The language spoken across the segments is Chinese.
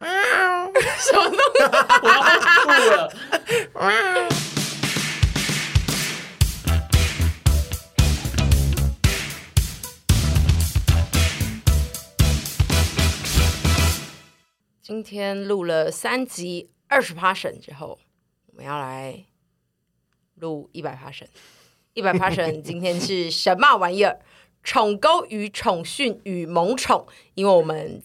什么东西？我要吐了。今天录了三集二十 passion 之后，我们要来录一百 passion。一百 passion 今天是什么玩意儿？宠沟与宠训与萌宠，因为我们。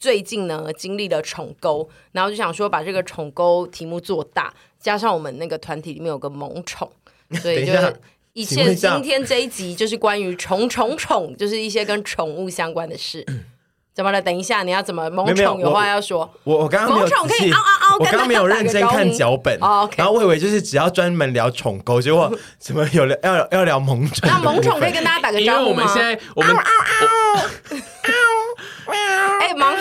最近呢，经历了宠沟，然后就想说把这个宠沟题目做大，加上我们那个团体里面有个萌宠，所以就一切今天这一集就是关于宠宠宠，就是一些跟宠物相关的事。怎么了？等一下你要怎么萌宠有话要说？我我刚刚没有仔细，我刚刚没有认真看脚本，然后我以为就是只要专门聊宠沟，结果 怎么有聊要要聊萌宠？那萌宠可以跟大家打个招呼吗？因为我们现在我们。哎，蛮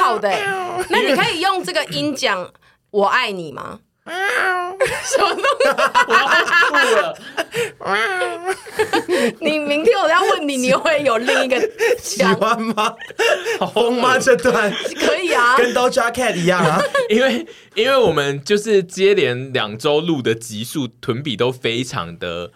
好的。那你可以用这个音讲“我爱你”吗？什么东西？我要吐了。你明天我要问你，你会有另一个喜欢吗？疯吗？这段可以啊，跟 Doja Cat 一样啊。因为因为我们就是接连两周录的集数，囤比都非常的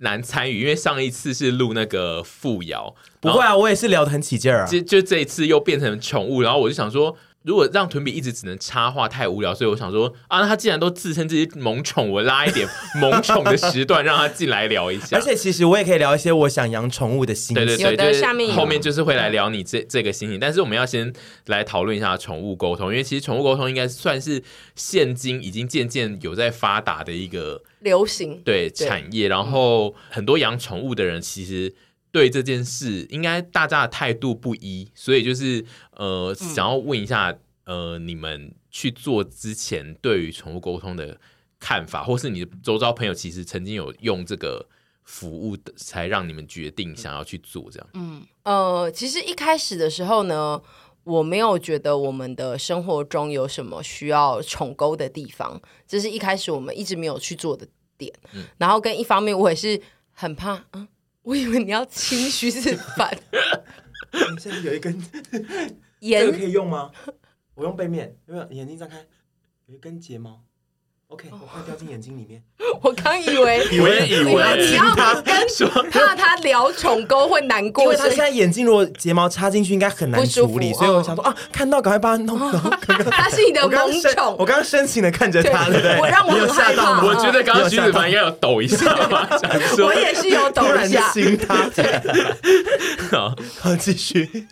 难参与，因为上一次是录那个富瑶。不会啊，我也是聊得很起劲儿啊。就就这一次又变成宠物，然后我就想说，如果让屯比一直只能插话太无聊，所以我想说啊，那他既然都自称自己萌宠，我拉一点萌宠的时段让他进来聊一下。而且其实我也可以聊一些我想养宠物的心情。对对对，就是下面后面就是会来聊你这这个心情。但是我们要先来讨论一下宠物沟通，因为其实宠物沟通应该算是现今已经渐渐有在发达的一个流行对产业。然后很多养宠物的人其实。对这件事，应该大家的态度不一，所以就是呃，想要问一下，呃，你们去做之前对于宠物沟通的看法，或是你的周遭朋友其实曾经有用这个服务的，才让你们决定想要去做这样。嗯，呃，其实一开始的时候呢，我没有觉得我们的生活中有什么需要宠沟的地方，这是一开始我们一直没有去做的点。嗯，然后跟一方面，我也是很怕，嗯。我以为你要清虚是反。你现在有一根眼，这个可以用吗？我用背面，有没有？眼睛张开，有一根睫毛。OK，我快掉进眼睛里面。我刚以为，以为以为你要跟 说怕他聊宠沟会难过，因为他现在眼睛如果睫毛插进去应该很难处理，所以我想说啊，看到赶快把它弄走。他是你的萌宠，我刚刚深情的看着他，对不对？我让我很害怕。我觉得刚刚徐子凡应该有抖一下吧，我也是有抖一下。心他，好，好继续。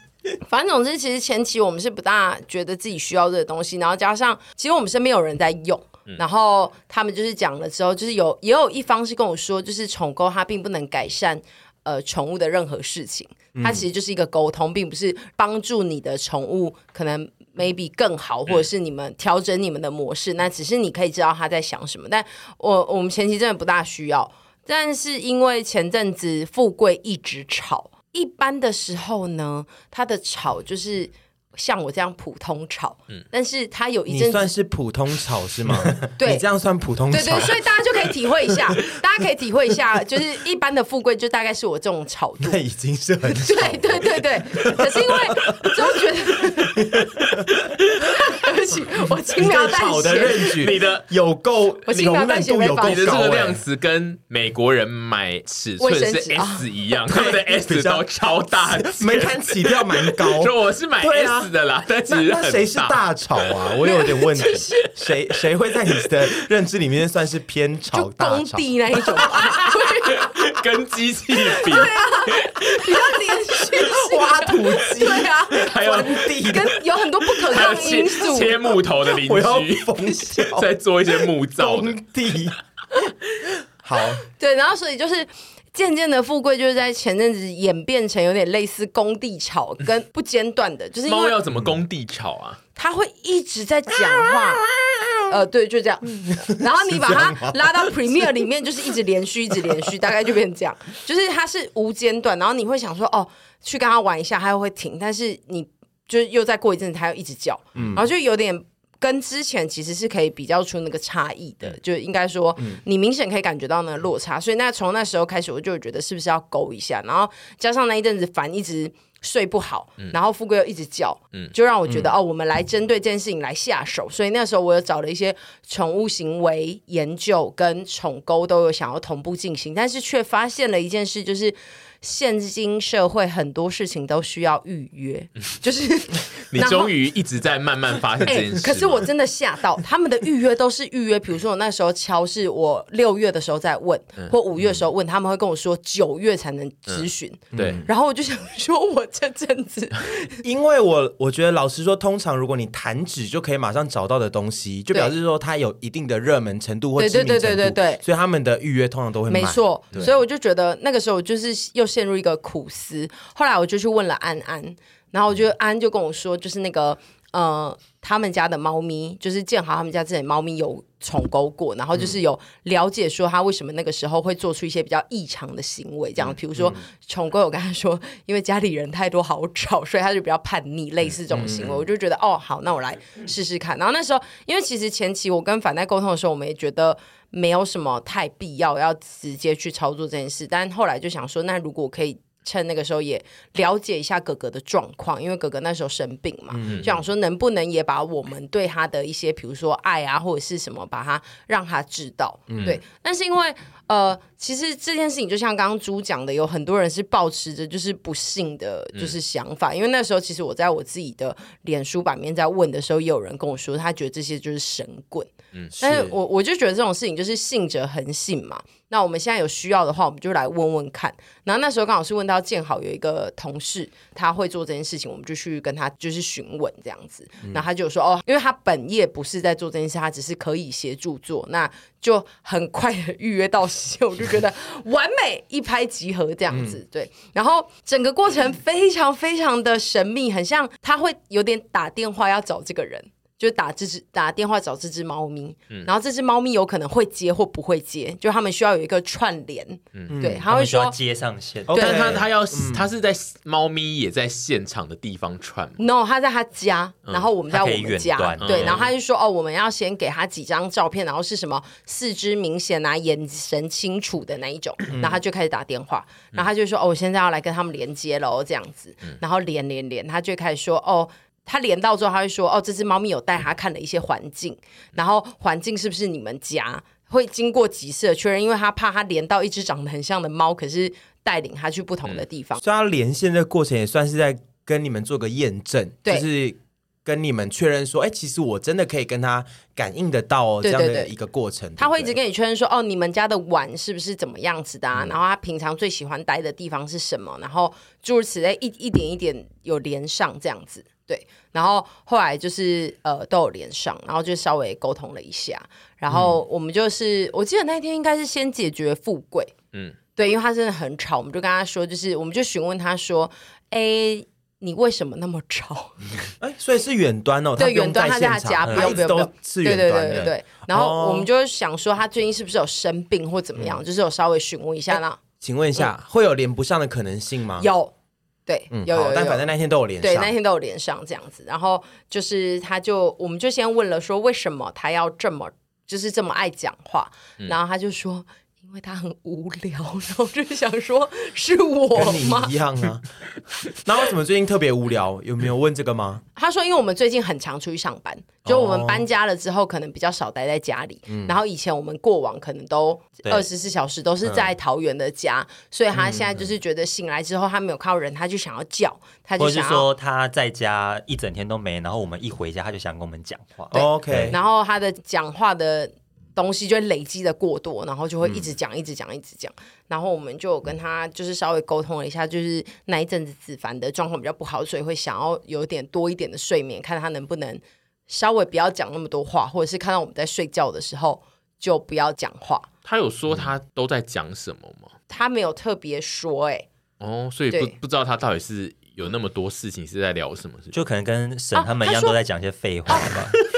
反正总之，其实前期我们是不大觉得自己需要这个东西，然后加上其实我们身边有人在用。然后他们就是讲了之后，就是有也有一方是跟我说，就是宠沟它并不能改善呃宠物的任何事情，它其实就是一个沟通，并不是帮助你的宠物可能 maybe 更好，或者是你们调整你们的模式，那只是你可以知道他在想什么。但我我们前期真的不大需要，但是因为前阵子富贵一直吵，一般的时候呢，他的吵就是。像我这样普通炒，嗯，但是他有一阵算是普通炒是吗？对，你这样算普通炒，对对，所以大家就可以体会一下，大家可以体会一下，就是一般的富贵就大概是我这种炒度，那已经是很对对对对，可是因为就觉得，对不起，我轻描淡写。的，你的有够，我轻描淡写有够，你的这个量词跟美国人买尺寸是 S 一样，他们的 S 都超大，门槛起跳蛮高。说我是买 S。子的啦，但其实那谁是大。吵啊？我有点问题，谁谁会在你的认知里面算是偏吵大吵？工地那一种吧，跟机器比，对啊，比较连续挖土机，对啊，还有地跟有很多不可抗因素，切木头的邻居，我要疯笑，在做一些木造工地。好，对，然后所以就是。渐渐的，富贵就是在前阵子演变成有点类似工地吵，跟不间断的，就是猫要怎么工地吵啊？它会一直在讲话，呃，对，就这样。然后你把它 拉到 Premiere 里面，就是一直连续，一直连续，大概就变成这样，就是它是无间断。然后你会想说，哦，去跟它玩一下，它又会停，但是你就又再过一阵子，他又一直叫，然后就有点。跟之前其实是可以比较出那个差异的，嗯、就应该说，你明显可以感觉到那个落差。嗯、所以那从那时候开始，我就觉得是不是要勾一下，然后加上那一阵子烦，一直睡不好，嗯、然后富贵又一直叫，嗯、就让我觉得、嗯、哦，我们来针对这件事情来下手。所以那时候我有找了一些宠物行为研究跟宠沟都有想要同步进行，但是却发现了一件事，就是。现今社会很多事情都需要预约，就是你终于一直在慢慢发现这件事。可是我真的吓到，他们的预约都是预约，比如说我那时候敲是我六月的时候在问，或五月的时候问，他们会跟我说九月才能咨询。对，然后我就想说，我这阵子，因为我我觉得老实说，通常如果你弹指就可以马上找到的东西，就表示说它有一定的热门程度或知名程度，对对对对对，所以他们的预约通常都会没错。所以我就觉得那个时候就是又。陷入一个苦思，后来我就去问了安安，然后我就安就跟我说，就是那个呃，他们家的猫咪，就是建豪他们家这里猫咪有宠沟过，然后就是有了解说他为什么那个时候会做出一些比较异常的行为，这样，比如说宠沟有跟他说，因为家里人太多好吵，所以他就比较叛逆，类似这种行为，我就觉得哦，好，那我来试试看。然后那时候，因为其实前期我跟反代沟通的时候，我们也觉得。没有什么太必要要直接去操作这件事，但后来就想说，那如果可以趁那个时候也了解一下哥哥的状况，因为哥哥那时候生病嘛，嗯、就想说能不能也把我们对他的一些，比如说爱啊或者是什么，把他让他知道，嗯、对。但是因为呃，其实这件事情就像刚刚猪讲的，有很多人是抱持着就是不幸的，就是想法。嗯、因为那时候其实我在我自己的脸书版面在问的时候，也有人跟我说，他觉得这些就是神棍。嗯，但是我我就觉得这种事情就是信者恒信嘛。那我们现在有需要的话，我们就来问问看。然后那时候刚好是问到建好有一个同事，他会做这件事情，我们就去跟他就是询问这样子。然后他就说哦，因为他本业不是在做这件事，他只是可以协助做，那就很快的预约到我就觉得完美一拍即合这样子。对，然后整个过程非常非常的神秘，很像他会有点打电话要找这个人。就打这只打电话找这只猫咪，嗯、然后这只猫咪有可能会接或不会接，就他们需要有一个串联，嗯、对，他会说他接上线，对但他他要、嗯、他是在猫咪也在现场的地方串，no，他在他家，然后我们在我们家，嗯、对，然后他就说哦，我们要先给他几张照片，然后是什么四肢明显啊，眼神清楚的那一种，然后他就开始打电话，然后他就说哦，我现在要来跟他们连接喽，这样子，然后连连连，他就开始说哦。他连到之后，他会说：“哦，这只猫咪有带他看了一些环境，然后环境是不是你们家？会经过几次的确认，因为他怕他连到一只长得很像的猫，可是带领他去不同的地方。嗯、所以他连线的过程也算是在跟你们做个验证，就是跟你们确认说，哎，其实我真的可以跟他感应得到哦，这样的一个过程。他会一直跟你确认说，哦，你们家的碗是不是怎么样子的啊？嗯、然后他平常最喜欢待的地方是什么？然后诸如此类，一一点一点有连上这样子。”对，然后后来就是呃都有连上，然后就稍微沟通了一下，然后我们就是、嗯、我记得那天应该是先解决富贵，嗯，对，因为他真的很吵，我们就跟他说，就是我们就询问他说，哎，你为什么那么吵？哎，所以是远端哦，对，远端他在他家，不用不用不用，是远端的，对对对对。然后我们就想说，他最近是不是有生病或怎么样？嗯、就是有稍微询问一下呢。请问一下，嗯、会有连不上的可能性吗？有。对，嗯、有，有，有，但反正那天都有连上，对，那天都有连上这样子。然后就是，他就，我们就先问了，说为什么他要这么，就是这么爱讲话。嗯、然后他就说，因为他很无聊，然后就想说是我吗？跟你一样啊。那为什么最近特别无聊？有没有问这个吗？他说，因为我们最近很常出去上班，就我们搬家了之后，可能比较少待在家里。哦、然后以前我们过往可能都二十四小时都是在桃园的家，嗯、所以他现在就是觉得醒来之后他没有看到人，他就想要叫，他就是说他在家一整天都没，然后我们一回家他就想跟我们讲话。对 OK，然后他的讲话的。东西就会累积的过多，然后就会一直讲，一直讲，一直讲。然后我们就跟他就是稍微沟通了一下，就是那一阵子子凡的状况比较不好，所以会想要有点多一点的睡眠，看他能不能稍微不要讲那么多话，或者是看到我们在睡觉的时候就不要讲话。他有说他都在讲什么吗？他没有特别说、欸，哎，哦，所以不不知道他到底是有那么多事情是在聊什么，就可能跟沈他们一样都在讲一些废话吧。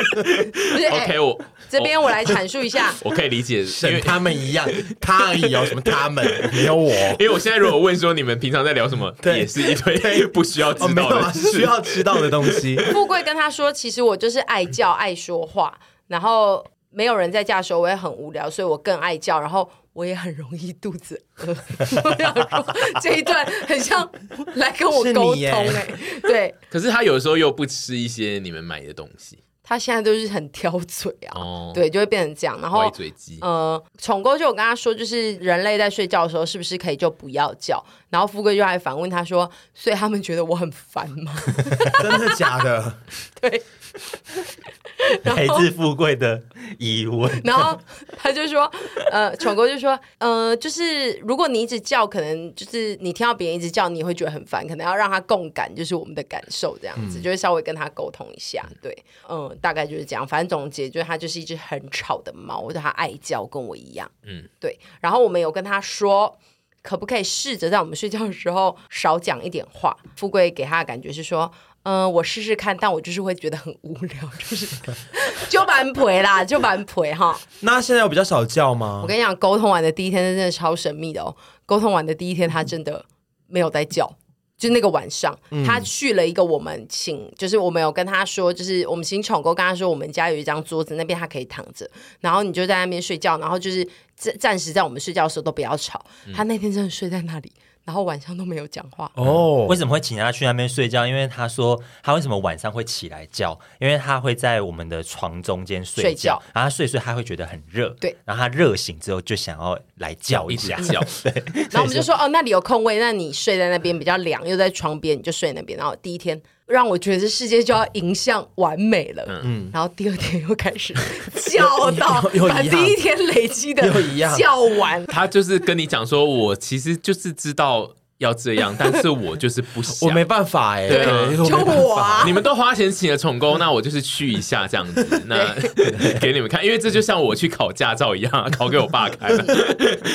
OK，我这边我来阐述一下，我可以理解，因为他们一样，他而已哦，什么他们没有我，因为我现在如果问说你们平常在聊什么，也是一堆不需要知道的，需要知道的东西。富贵跟他说，其实我就是爱叫爱说话，然后没有人在家的时候，我也很无聊，所以我更爱叫，然后我也很容易肚子饿。我想说这一段很像来跟我沟通哎，对。可是他有时候又不吃一些你们买的东西。他现在都是很挑嘴啊，哦、对，就会变成这样。然后，呃，宠哥就我跟他说，就是人类在睡觉的时候，是不是可以就不要叫？然后富贵就还反问他说：“所以他们觉得我很烦吗？” 真的假的？对。来自富贵的疑问，然后他就说：“呃，宠哥就说，呃，就是如果你一直叫，可能就是你听到别人一直叫，你会觉得很烦，可能要让他共感，就是我们的感受这样子，嗯、就会稍微跟他沟通一下。对，嗯，大概就是这样。反正总结就是，它就是一只很吵的猫，或者他爱叫，跟我一样。嗯，对。然后我们有跟他说，可不可以试着在我们睡觉的时候少讲一点话？富贵给他的感觉是说。”嗯、呃，我试试看，但我就是会觉得很无聊，就是 就蛮陪啦，就蛮陪哈。那现在有比较少叫吗？我跟你讲，沟通完的第一天真的超神秘的哦。沟通完的第一天，他真的没有在叫，就那个晚上，嗯、他去了一个我们请，就是我们有跟他说，就是我们请宠物跟他说，我们家有一张桌子，那边他可以躺着，然后你就在那边睡觉，然后就是暂暂时在我们睡觉的时候都不要吵。嗯、他那天真的睡在那里。然后晚上都没有讲话哦。为什么会请他去那边睡觉？因为他说他为什么晚上会起来叫？因为他会在我们的床中间睡觉，睡觉然后他睡睡他会觉得很热，对。然后他热醒之后就想要来叫一下，叫。对。然后我们就说哦，那里有空位，那你睡在那边比较凉，又在床边，你就睡那边。然后第一天让我觉得这世界就要迎向完美了，嗯。然后第二天又开始叫到 把第一天累积的又一样叫完。他就是跟你讲说，我其实就是知道。要这样，但是我就是不想，我没办法哎，对，就我啊，你们都花钱请了宠工，那我就是去一下这样子，那 给你们看，因为这就像我去考驾照一样，考给我爸看，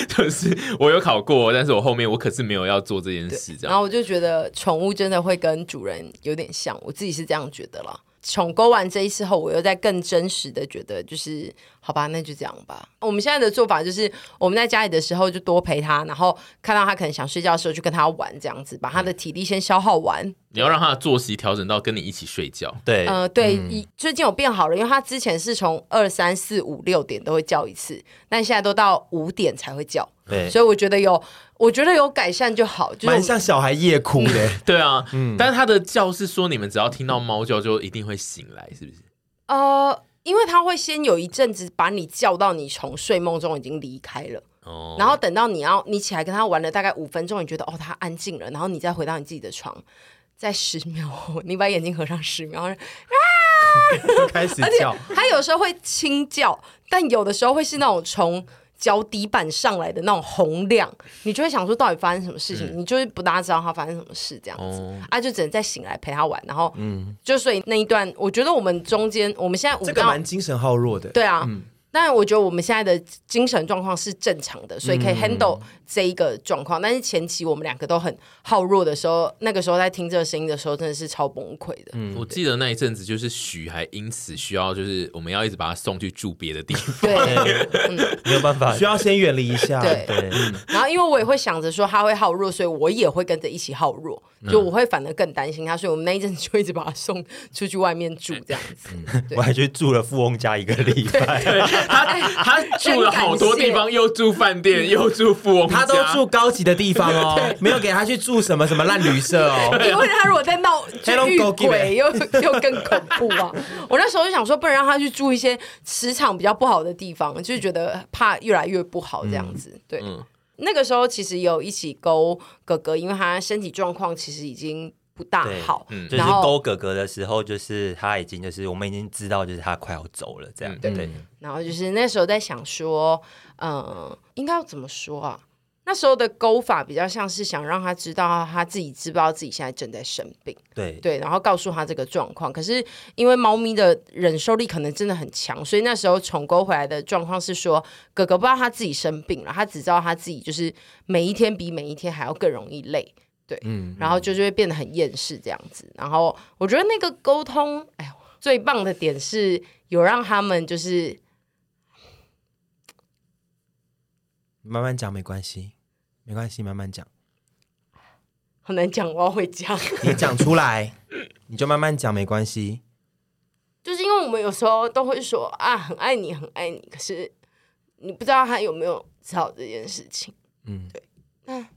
就是我有考过，但是我后面我可是没有要做这件事，这样。然后我就觉得宠物真的会跟主人有点像，我自己是这样觉得了。重勾完这一次后，我又在更真实的觉得，就是好吧，那就这样吧。我们现在的做法就是，我们在家里的时候就多陪他，然后看到他可能想睡觉的时候，就跟他玩，这样子把他的体力先消耗完。你要让他的作息调整到跟你一起睡觉。对，呃，对，嗯、最近有变好了，因为他之前是从二三四五六点都会叫一次，但现在都到五点才会叫。对，所以我觉得有。我觉得有改善就好，就蛮像小孩夜哭的。嗯、对啊，嗯，但是他的叫是说，你们只要听到猫叫就一定会醒来，是不是？呃，因为他会先有一阵子把你叫到你从睡梦中已经离开了，哦，然后等到你要你起来跟他玩了大概五分钟，你觉得哦他安静了，然后你再回到你自己的床，在十秒后 你把眼睛合上十秒，啊，开始叫，他有时候会轻叫，但有的时候会是那种从。脚底板上来的那种洪亮，你就会想说到底发生什么事情？嗯、你就是不大知道他发生什么事这样子，哦、啊，就只能再醒来陪他玩，然后，嗯，就所以那一段，我觉得我们中间，我们现在五个这个蛮精神耗弱的，对啊。嗯但我觉得我们现在的精神状况是正常的，所以可以 handle 这一个状况。嗯、但是前期我们两个都很耗弱的时候，那个时候在听这个声音的时候，真的是超崩溃的。嗯，我记得那一阵子就是许还因此需要，就是我们要一直把他送去住别的地方，对，嗯、没有办法，需要先远离一下。对，对。嗯、然后因为我也会想着说他会耗弱，所以我也会跟着一起耗弱，就我会反而更担心他，所以我们那一阵子就一直把他送出去外面住这样子。我还去住了富翁家一个礼拜。他他住了好多地方，又住饭店，又住富翁，他都住高级的地方哦，没有给他去住什么什么烂旅社哦。因为他如果在闹遇鬼，又又更恐怖啊！我那时候就想说，不能让他去住一些磁场比较不好的地方，就是觉得怕越来越不好这样子。对，那个时候其实有一起勾哥哥，因为他身体状况其实已经。不大好，嗯，就是勾哥哥的时候，就是他已经就是我们已经知道，就是他快要走了，这样，对对。然后就是那时候在想说，嗯，应该要怎么说啊？那时候的勾法比较像是想让他知道他自己知不知道自己现在正在生病，对对，然后告诉他这个状况。可是因为猫咪的忍受力可能真的很强，所以那时候重勾回来的状况是说，哥哥不知道他自己生病了，他只知道他自己就是每一天比每一天还要更容易累。对，嗯，然后就就会变得很厌世这样子。然后我觉得那个沟通，哎呦，最棒的点是有让他们就是慢慢讲，没关系，没关系，慢慢讲。很难讲，我要回家。你讲出来，你就慢慢讲，没关系。就是因为我们有时候都会说啊，很爱你，很爱你，可是你不知道他有没有知道这件事情。嗯，对，那。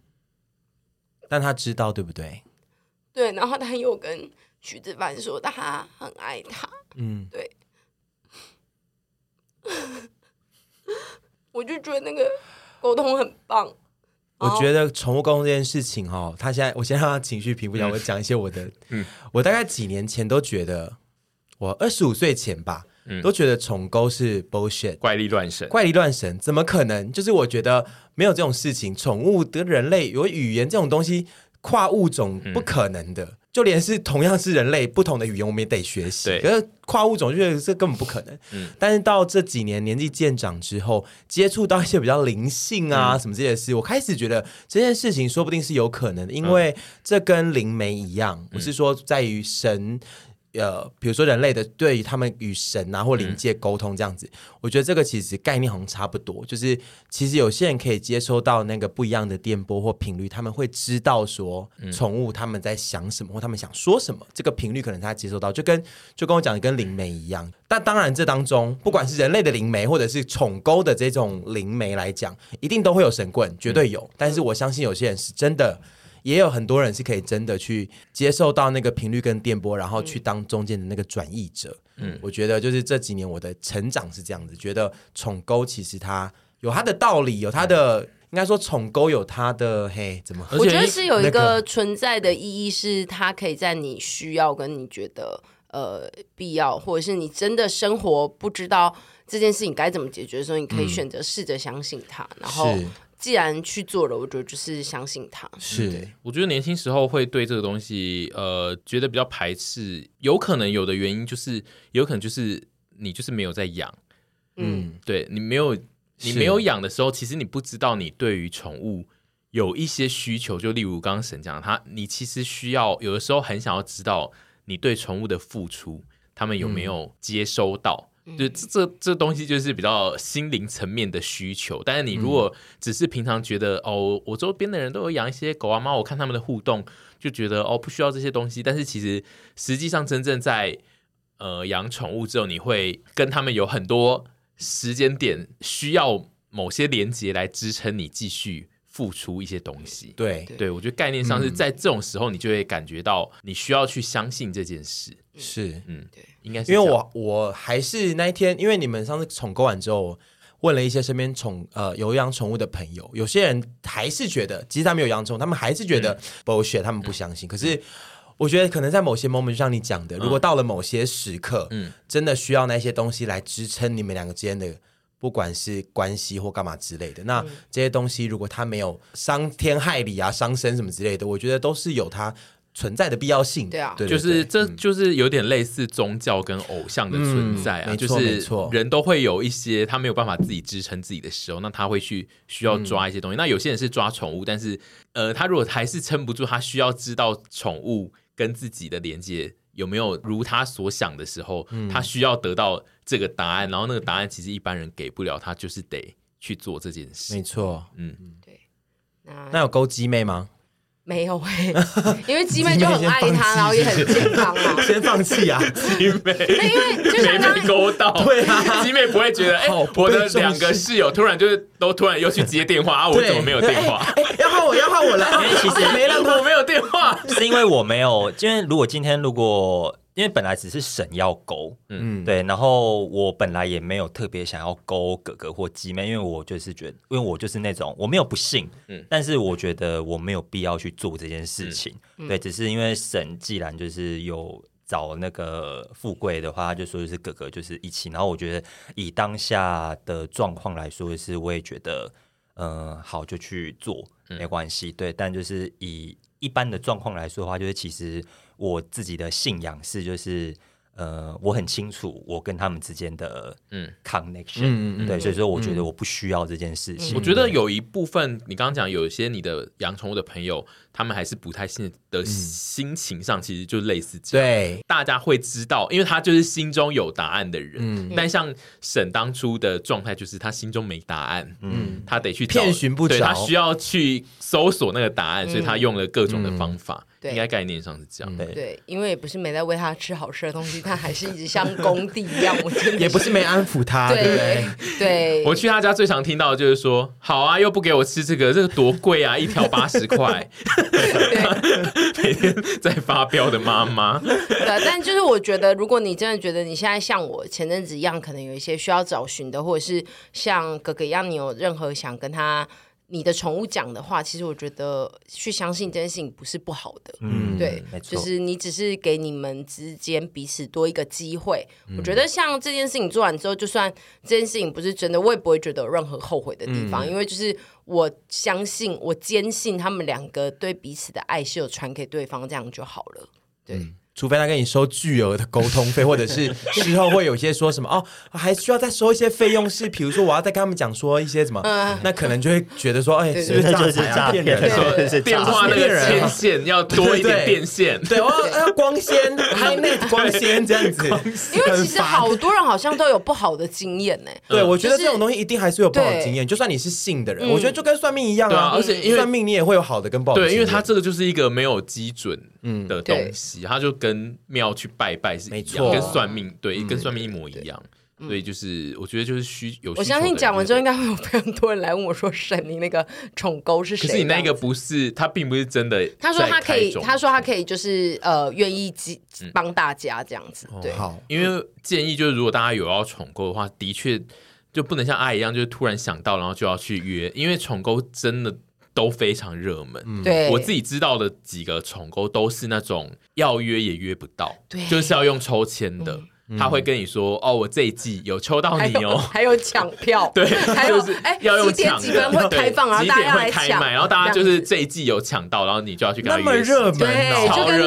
但他知道对不对？对，然后他又跟徐子凡说他很爱他。嗯，对。我就觉得那个沟通很棒。我觉得宠物沟通这件事情哦，他现在我先让他情绪平复一下，我讲一些我的。嗯，我大概几年前都觉得，我二十五岁前吧，嗯，都觉得宠沟是 bullshit，怪力乱神，怪力乱神，怎么可能？就是我觉得。没有这种事情，宠物的人类有语言这种东西，跨物种不可能的。嗯、就连是同样是人类，不同的语言我们也得学习。可是跨物种就觉得这根本不可能。嗯、但是到这几年年纪渐长之后，接触到一些比较灵性啊、嗯、什么这些事，我开始觉得这件事情说不定是有可能的，因为这跟灵媒一样，不、嗯、是说在于神。呃，比如说人类的对于他们与神啊或灵界沟通这样子，嗯、我觉得这个其实概念好像差不多。就是其实有些人可以接收到那个不一样的电波或频率，他们会知道说宠物他们在想什么或他们想说什么。这个频率可能他接收到，就跟就跟我讲的跟灵媒一样。但当然这当中，不管是人类的灵媒或者是宠沟的这种灵媒来讲，一定都会有神棍，绝对有。但是我相信有些人是真的。也有很多人是可以真的去接受到那个频率跟电波，然后去当中间的那个转译者。嗯，我觉得就是这几年我的成长是这样子，觉得宠沟其实它有它的道理，有它的应该说宠沟有它的嘿怎么？我觉得是有一个存在的意义，是它可以在你需要跟你觉得呃必要，或者是你真的生活不知道这件事情该怎么解决的时候，你可以选择试着相信它，然后。既然去做了，我觉得就是相信他。是，我觉得年轻时候会对这个东西，呃，觉得比较排斥。有可能有的原因就是，有可能就是你就是没有在养。嗯，对你没有，你没有养的时候，其实你不知道你对于宠物有一些需求。就例如刚刚沈讲，他你其实需要有的时候很想要知道你对宠物的付出，他们有没有接收到。嗯就这这这东西就是比较心灵层面的需求，但是你如果只是平常觉得、嗯、哦，我周边的人都有养一些狗啊猫，我看他们的互动就觉得哦不需要这些东西，但是其实实际上真正在呃养宠物之后，你会跟他们有很多时间点需要某些连接来支撑你继续付出一些东西。对。对，我觉得概念上是在这种时候，你就会感觉到你需要去相信这件事。是，嗯，对。应该是因为我我还是那一天，因为你们上次宠购完之后，问了一些身边宠呃有养宠物的朋友，有些人还是觉得，其实他们有养宠物，他们还是觉得 bullshit，他们不相信。嗯、可是我觉得可能在某些 moment，就像你讲的，如果到了某些时刻，嗯，真的需要那些东西来支撑你们两个之间的，不管是关系或干嘛之类的，那这些东西如果它没有伤天害理啊、伤身什么之类的，我觉得都是有它。存在的必要性，对啊，就是这就是有点类似宗教跟偶像的存在啊，就是人都会有一些他没有办法自己支撑自己的时候，那他会去需要抓一些东西。那有些人是抓宠物，但是呃，他如果还是撑不住，他需要知道宠物跟自己的连接有没有如他所想的时候，他需要得到这个答案，然后那个答案其实一般人给不了，他就是得去做这件事。没错，嗯，对。那有勾机妹吗？没有哎，因为鸡妹就很爱他，然后也很健康啊。先放弃啊，鸡妹。那因为就像刚刚勾到，对啊，鸡妹不会觉得哎，我的两个室友突然就是都突然又去接电话啊，我怎么没有电话？要换我，要换我了。因为其实没让我没有电话，是因为我没有，因为如果今天如果。因为本来只是神要勾，嗯，对，然后我本来也没有特别想要勾哥哥或鸡妹，因为我就是觉得，因为我就是那种我没有不信，嗯，但是我觉得我没有必要去做这件事情，嗯、对，只是因为神既然就是有找那个富贵的话，他就说就是哥哥就是一起，然后我觉得以当下的状况来说，是我也觉得，嗯、呃，好就去做没关系，对，但就是以一般的状况来说的话，就是其实。我自己的信仰是，就是呃，我很清楚我跟他们之间的嗯。connection，嗯对，所以说我觉得我不需要这件事情。我觉得有一部分，你刚刚讲有一些你的养宠物的朋友，他们还是不太信的心情上，其实就类似这样。对，大家会知道，因为他就是心中有答案的人。嗯，但像沈当初的状态，就是他心中没答案，嗯，他得去遍寻不着，他需要去搜索那个答案，所以他用了各种的方法。应该概念上是这样，对，对，因为也不是没在喂他吃好吃的东西，他还是一直像工地一样，我真的也不是没安抚他，对对？对，我去他家最常听到的就是说，好啊，又不给我吃这个，这个多贵啊，一条八十块，每天在发飙的妈妈。对，但就是我觉得，如果你真的觉得你现在像我前阵子一样，可能有一些需要找寻的，或者是像哥哥一样，你有任何想跟他。你的宠物讲的话，其实我觉得去相信这件事情不是不好的，嗯，对，没错，就是你只是给你们之间彼此多一个机会。嗯，我觉得像这件事情做完之后，就算这件事情不是真的，我也不会觉得有任何后悔的地方，嗯，因为就是我相信，我坚信他们两个对彼此的爱是有传给对方，这样就好了，对。嗯除非他跟你收巨额的沟通费，或者是 事后会有一些说什么哦，还需要再收一些费用，是比如说我要再跟他们讲说一些什么，那可能就会觉得说，哎，是不是诈骗啊？骗人？说电话那个牵线要多一点电线，对，我要光纤，HiNet 光纤这样子。因为其实好多人好像都有不好的经验呢。对，我觉得这种东西一定还是有不好的经验，就算你是信的人，我觉得就跟算命一样啊，而且因为算命你也会有好的跟不好的。对，因为他这个就是一个没有基准的东西，他就跟庙去。拜拜是一样，跟算命对，跟算命一模一样，所以就是我觉得就是需有。我相信讲完之后，应该会有非常多人来问我说：“沈，你那个宠沟是谁？”可是你那个不是，他并不是真的。他说他可以，他说他可以，就是呃，愿意帮大家这样子。对，好，因为建议就是，如果大家有要宠沟的话，的确就不能像阿姨一样，就是突然想到，然后就要去约，因为宠沟真的。都非常热门，对，我自己知道的几个宠沟都是那种要约也约不到，对，就是要用抽签的，他会跟你说哦，我这一季有抽到你哦，还有抢票，对，还有哎，要用抢几点会开放，然后大家来抢，然后大家就是这一季有抢到，然后你就要去跟他约，那么热门，对，就跟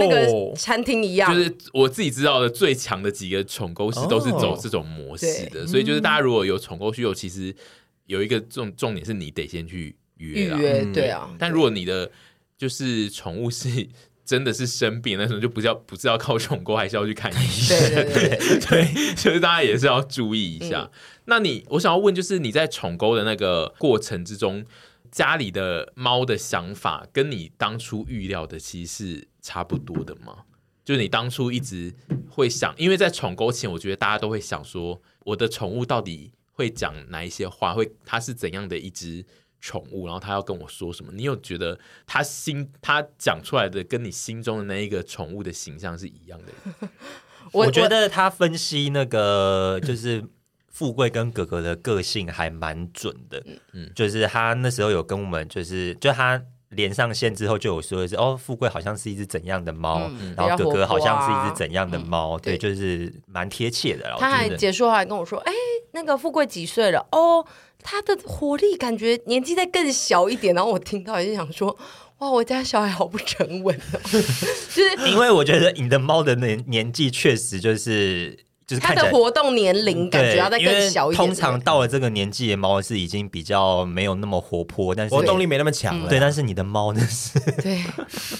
那个餐厅一样，就是我自己知道的最强的几个宠沟是都是走这种模式的，所以就是大家如果有宠沟需求，其实有一个重重点是你得先去。预约对啊，但如果你的就是宠物是 真的是生病那种，就不是要不是要靠宠沟，还是要去看医生。对对对，对，对，就是大家也是要注意一下。嗯、那你我想要问，就是你在宠沟的那个过程之中，家里的猫的想法跟你当初预料的其实是差不多的吗？就是你当初一直会想，因为在宠沟前，我觉得大家都会想说，我的宠物到底会讲哪一些话，会它是怎样的一只。宠物，然后他要跟我说什么？你有觉得他心他讲出来的跟你心中的那一个宠物的形象是一样的？我，我觉得他分析那个 就是富贵跟哥哥的个性还蛮准的。嗯，就是他那时候有跟我们，就是就他连上线之后就有说的是哦，富贵好像是一只怎样的猫，嗯、然后哥哥好像是一只怎样的猫，嗯、对，就是蛮贴切的。他还结束后还跟我说：“哎，那个富贵几岁了？哦。”他的活力感觉年纪再更小一点，然后我听到也是想说，哇，我家小孩好不沉稳哦。就是因为我觉得你的猫的年年纪确实就是就是它的活动年龄感觉要再更小一点。通常到了这个年纪的猫是已经比较没有那么活泼，但是活动力没那么强了。对，但是你的猫呢是？对，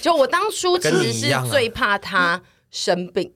就我当初其实是最怕它生病。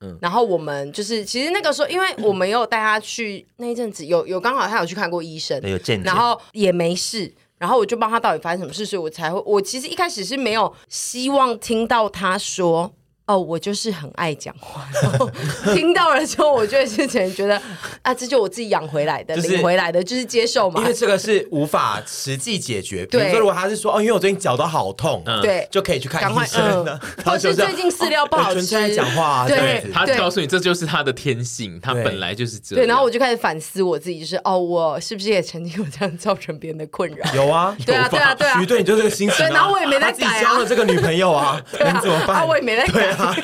嗯，然后我们就是，其实那个时候，因为我们有带他去那一阵子，有有刚好他有去看过医生，有见，然后也没事，然后我就帮他到底发生什么事，所以我才会，我其实一开始是没有希望听到他说。哦，我就是很爱讲话，然后听到了之后，我就会之前觉得啊，这就我自己养回来的，领、就是、回来的，就是接受嘛。因为这个是无法实际解决。比如说，如果他是说哦，因为我最近脚都好痛，对、嗯，就可以去看医生。嗯、或是最近饲料不好吃，爱讲话。对，他告诉你这就是他的天性，他本来就是这样。对，然后我就开始反思我自己，就是哦，我是不是也曾经有这样造成别人的困扰？有啊，对啊，对啊，对啊。徐队，你就是个心情、啊。对，然后我也没在改啊。交了这个女朋友啊，你怎么办？啊，我也没在改。啊，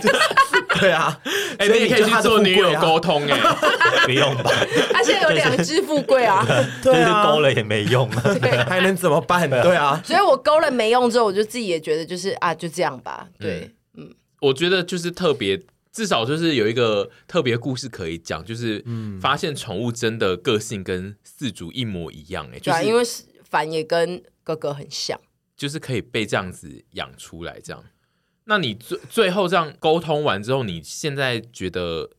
对啊，哎、欸，你也可以去做女友沟通哎、欸，不用吧？他现在有两只富贵啊，对啊，勾了也没用，还能怎么办？呢？对啊，所以我勾了没用之后，我就自己也觉得就是啊，就这样吧。对，嗯，嗯。我觉得就是特别，至少就是有一个特别故事可以讲，就是嗯，发现宠物真的个性跟四主一模一样哎、欸，就是、对、啊、因为凡也跟哥哥很像，就是可以被这样子养出来这样。那你最最后这样沟通完之后，你现在觉得，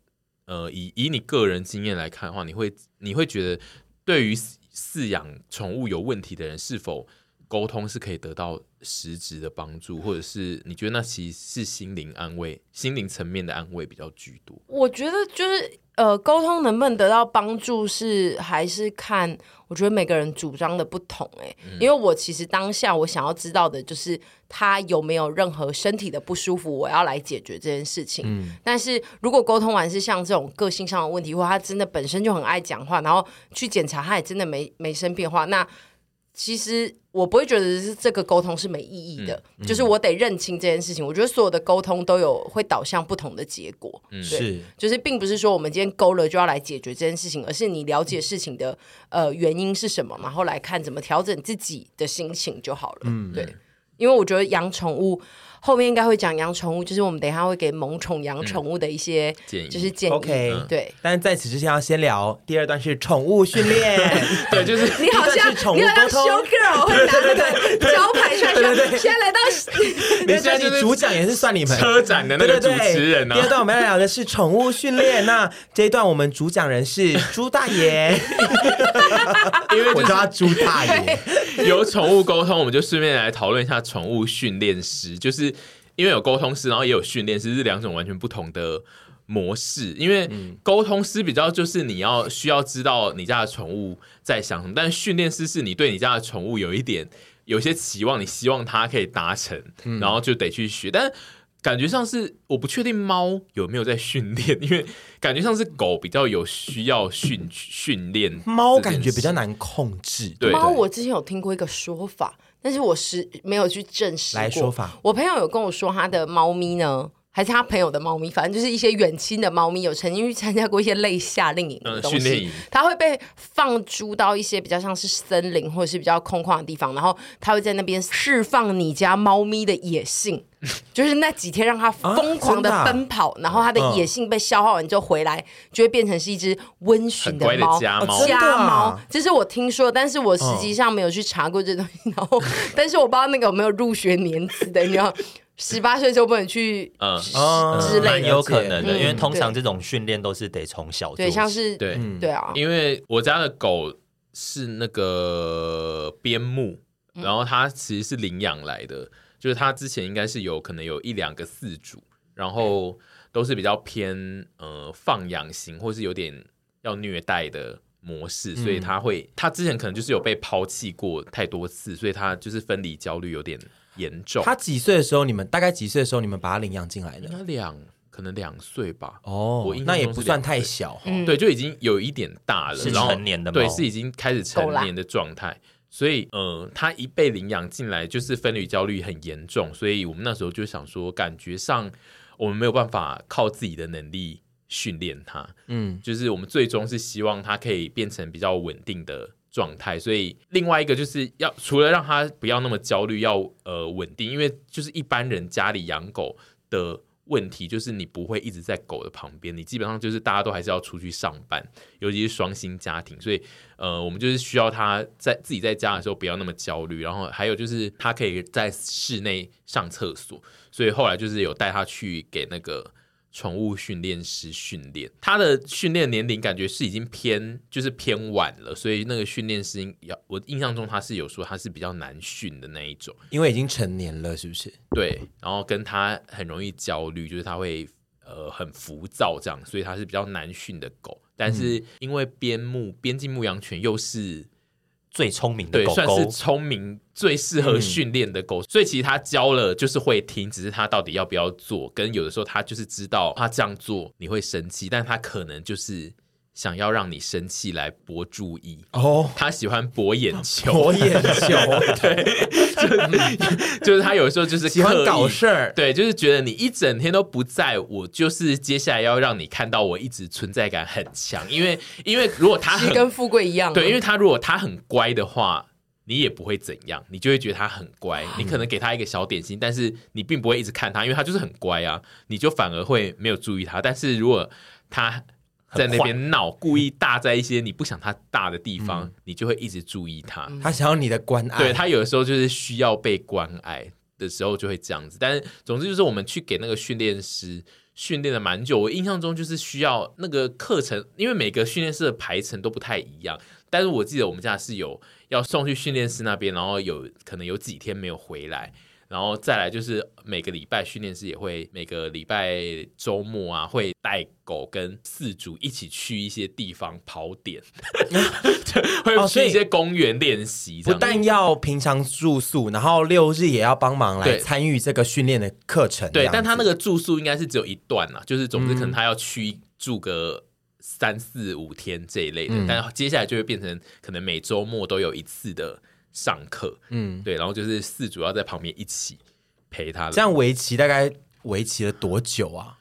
呃，以以你个人经验来看的话，你会你会觉得，对于饲养宠物有问题的人，是否沟通是可以得到实质的帮助，或者是你觉得那其实是心灵安慰、心灵层面的安慰比较居多？我觉得就是。呃，沟通能不能得到帮助是还是看，我觉得每个人主张的不同哎、因为我其实当下我想要知道的就是他有没有任何身体的不舒服，我要来解决这件事情。嗯，但是如果沟通完是像这种个性上的问题，或他真的本身就很爱讲话，然后去检查他也真的没没生变化，那。其实我不会觉得是这个沟通是没意义的，就是我得认清这件事情。我觉得所有的沟通都有会导向不同的结果，嗯、对是，就是并不是说我们今天勾了就要来解决这件事情，而是你了解事情的呃原因是什么，然后来看怎么调整自己的心情就好了。嗯，对，因为我觉得养宠物。后面应该会讲养宠物，就是我们等一下会给萌宠养宠物的一些建议，就是建议。OK，对。但是在此之前要先聊第二段是宠物训练，对，就是你好像你好像 show girl 会拿那个招牌出来说，现在来到，你现在是主讲也是算你们。车展的那个主持人。第二段我们要聊的是宠物训练，那这一段我们主讲人是朱大爷，因为我叫他朱大爷。有宠物沟通，我们就顺便来讨论一下宠物训练师，就是。因为有沟通师，然后也有训练师，是两种完全不同的模式。因为沟通师比较就是你要需要知道你家的宠物在想什么，但训练师是你对你家的宠物有一点有些期望，你希望它可以达成，然后就得去学。但感觉上是我不确定猫有没有在训练，因为 感觉上是狗比较有需要训训练，猫感觉比较难控制。对，猫我之前有听过一个说法。但是我是没有去证实过。来说法，我朋友有跟我说，他的猫咪呢，还是他朋友的猫咪，反正就是一些远亲的猫咪，有曾经去参加过一些类夏令营的东西。他会被放逐到一些比较像是森林或者是比较空旷的地方，然后他会在那边释放你家猫咪的野性。就是那几天让它疯狂的奔跑，啊啊、然后它的野性被消耗完之后回来，就会变成是一只温驯的猫，家猫。哦、家猫，这是我听说，但是我实际上没有去查过这东西。然后，但是我不知道那个有没有入学年资的，你知道，十八岁就不能去，嗯，之类的，有可能的，因为通常这种训练都是得从小做。对，像是对，对啊，因为我家的狗是那个边牧，然后它其实是领养来的。就是它之前应该是有可能有一两个饲主，然后都是比较偏呃放养型，或是有点要虐待的模式，所以它会它之前可能就是有被抛弃过太多次，所以它就是分离焦虑有点严重。他几岁的时候，你们大概几岁的时候，你们把他领养进来的？两可能两岁吧。哦，我那也不算太小，嗯、对，就已经有一点大了，是成年的吗？对，是已经开始成年的状态。所以，呃，他一被领养进来，就是分离焦虑很严重。所以我们那时候就想说，感觉上我们没有办法靠自己的能力训练他。嗯，就是我们最终是希望他可以变成比较稳定的状态。所以，另外一个就是要除了让他不要那么焦虑，要呃稳定，因为就是一般人家里养狗的。问题就是你不会一直在狗的旁边，你基本上就是大家都还是要出去上班，尤其是双薪家庭，所以呃，我们就是需要他在自己在家的时候不要那么焦虑，然后还有就是他可以在室内上厕所，所以后来就是有带他去给那个宠物训练师训练，他的训练年龄感觉是已经偏就是偏晚了，所以那个训练师要我印象中他是有说他是比较难训的那一种，因为已经成年了，是不是？对，然后跟他很容易焦虑，就是他会呃很浮躁这样，所以他是比较难训的狗。但是因为边牧边境牧羊犬又是。最聪明的狗狗，对，算是聪明、最适合训练的狗，嗯、所以其实他教了就是会听，只是他到底要不要做，跟有的时候他就是知道他这样做你会生气，但他可能就是。想要让你生气来博注意。哦，oh, 他喜欢博眼球，博眼球，对，就是、就是他有时候就是喜欢搞事儿，对，就是觉得你一整天都不在，我就是接下来要让你看到我一直存在感很强，因为因为如果他很跟富贵一样，对，因为他如果他很乖的话，你也不会怎样，你就会觉得他很乖，你可能给他一个小点心，但是你并不会一直看他，因为他就是很乖啊，你就反而会没有注意他，但是如果他。在那边闹，故意大在一些你不想他大的地方，嗯、你就会一直注意他。他想要你的关爱，对，他有的时候就是需要被关爱的时候就会这样子。但是总之就是我们去给那个训练师训练了蛮久，我印象中就是需要那个课程，因为每个训练师的排程都不太一样。但是我记得我们家是有要送去训练师那边，然后有可能有几天没有回来。然后再来就是每个礼拜训练师也会每个礼拜周末啊，会带狗跟饲主一起去一些地方跑点，会去一些公园练习。不但要平常住宿，然后六日也要帮忙来参与这个训练的课程。对，但他那个住宿应该是只有一段啦，就是总之可能他要去住个三四五天这一类的，嗯、但接下来就会变成可能每周末都有一次的。上课，嗯，对，然后就是四主要在旁边一起陪他。这样围棋大概围棋了多久啊？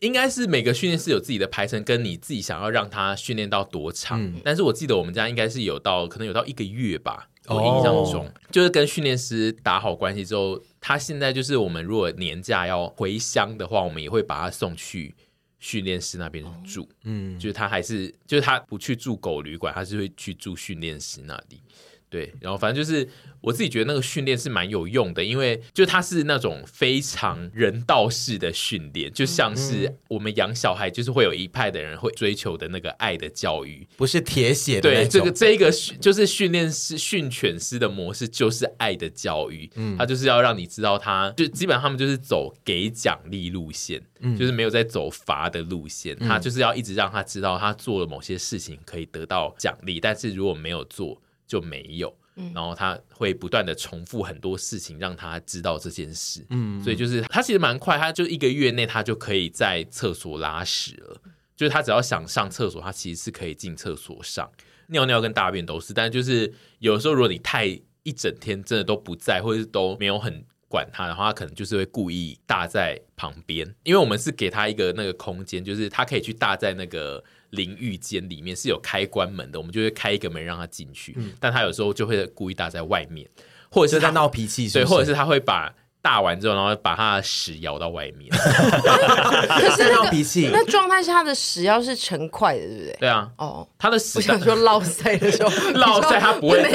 应该是每个训练师有自己的排程，跟你自己想要让他训练到多长。嗯、但是我记得我们家应该是有到，可能有到一个月吧。我印象中，哦、就是跟训练师打好关系之后，他现在就是我们如果年假要回乡的话，我们也会把他送去训练师那边住。嗯，就是他还是就是他不去住狗旅馆，他是会去住训练师那里。对，然后反正就是我自己觉得那个训练是蛮有用的，因为就它是那种非常人道式的训练，就像是我们养小孩，就是会有一派的人会追求的那个爱的教育，不是铁血的。对，这个这个就是训练师训犬师的模式，就是爱的教育。嗯，他就是要让你知道他，他就基本上他们就是走给奖励路线，嗯，就是没有在走罚的路线。他就是要一直让他知道他做了某些事情可以得到奖励，但是如果没有做。就没有，然后他会不断的重复很多事情，让他知道这件事。嗯，所以就是他其实蛮快，他就一个月内他就可以在厕所拉屎了。就是他只要想上厕所，他其实是可以进厕所上尿尿跟大便都是。但就是有时候如果你太一整天真的都不在，或者是都没有很管他的话，他可能就是会故意大在旁边，因为我们是给他一个那个空间，就是他可以去大在那个。淋浴间里面是有开关门的，我们就会开一个门让他进去。嗯、但他有时候就会故意搭在外面，或者是他在闹脾气，对，或者是他会把大完之后，然后把他的屎咬到外面。可是闹脾气，那状态下他的屎要是成块的，对不对？对啊。哦，他的屎，我想说落塞的时候，落塞他不会没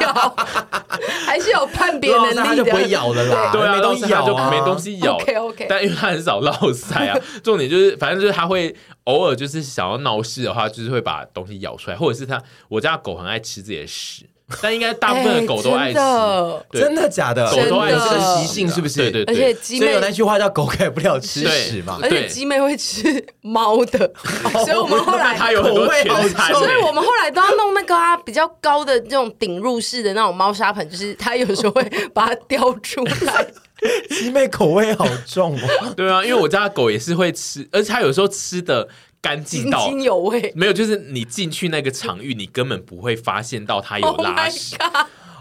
咬，还是有判别能力的，他就不会咬了啦。对啊，没东西咬就没东西咬。OK OK，但因为他很少落塞啊，重点就是反正就是他会。偶尔就是想要闹事的话，就是会把东西咬出来，或者是他，我家狗很爱吃自己的屎，但应该大部分的狗都爱吃，欸、真的假的？狗都爱吃的习性是不是？对对对。而且鸡妹所以有那句话叫“狗改不了吃屎”嘛。而且鸡妹会吃猫的，所以我们后来它有很多全餐，所以我们后来都要弄那个啊比较高的这种顶入式的那种猫砂盆，就是它有时候会把它叼出来。鸡妹口味好重哦，对啊，因为我家的狗也是会吃，而且它有时候吃的干净到津津有味，没有，就是你进去那个场域，你根本不会发现到它有拉屎。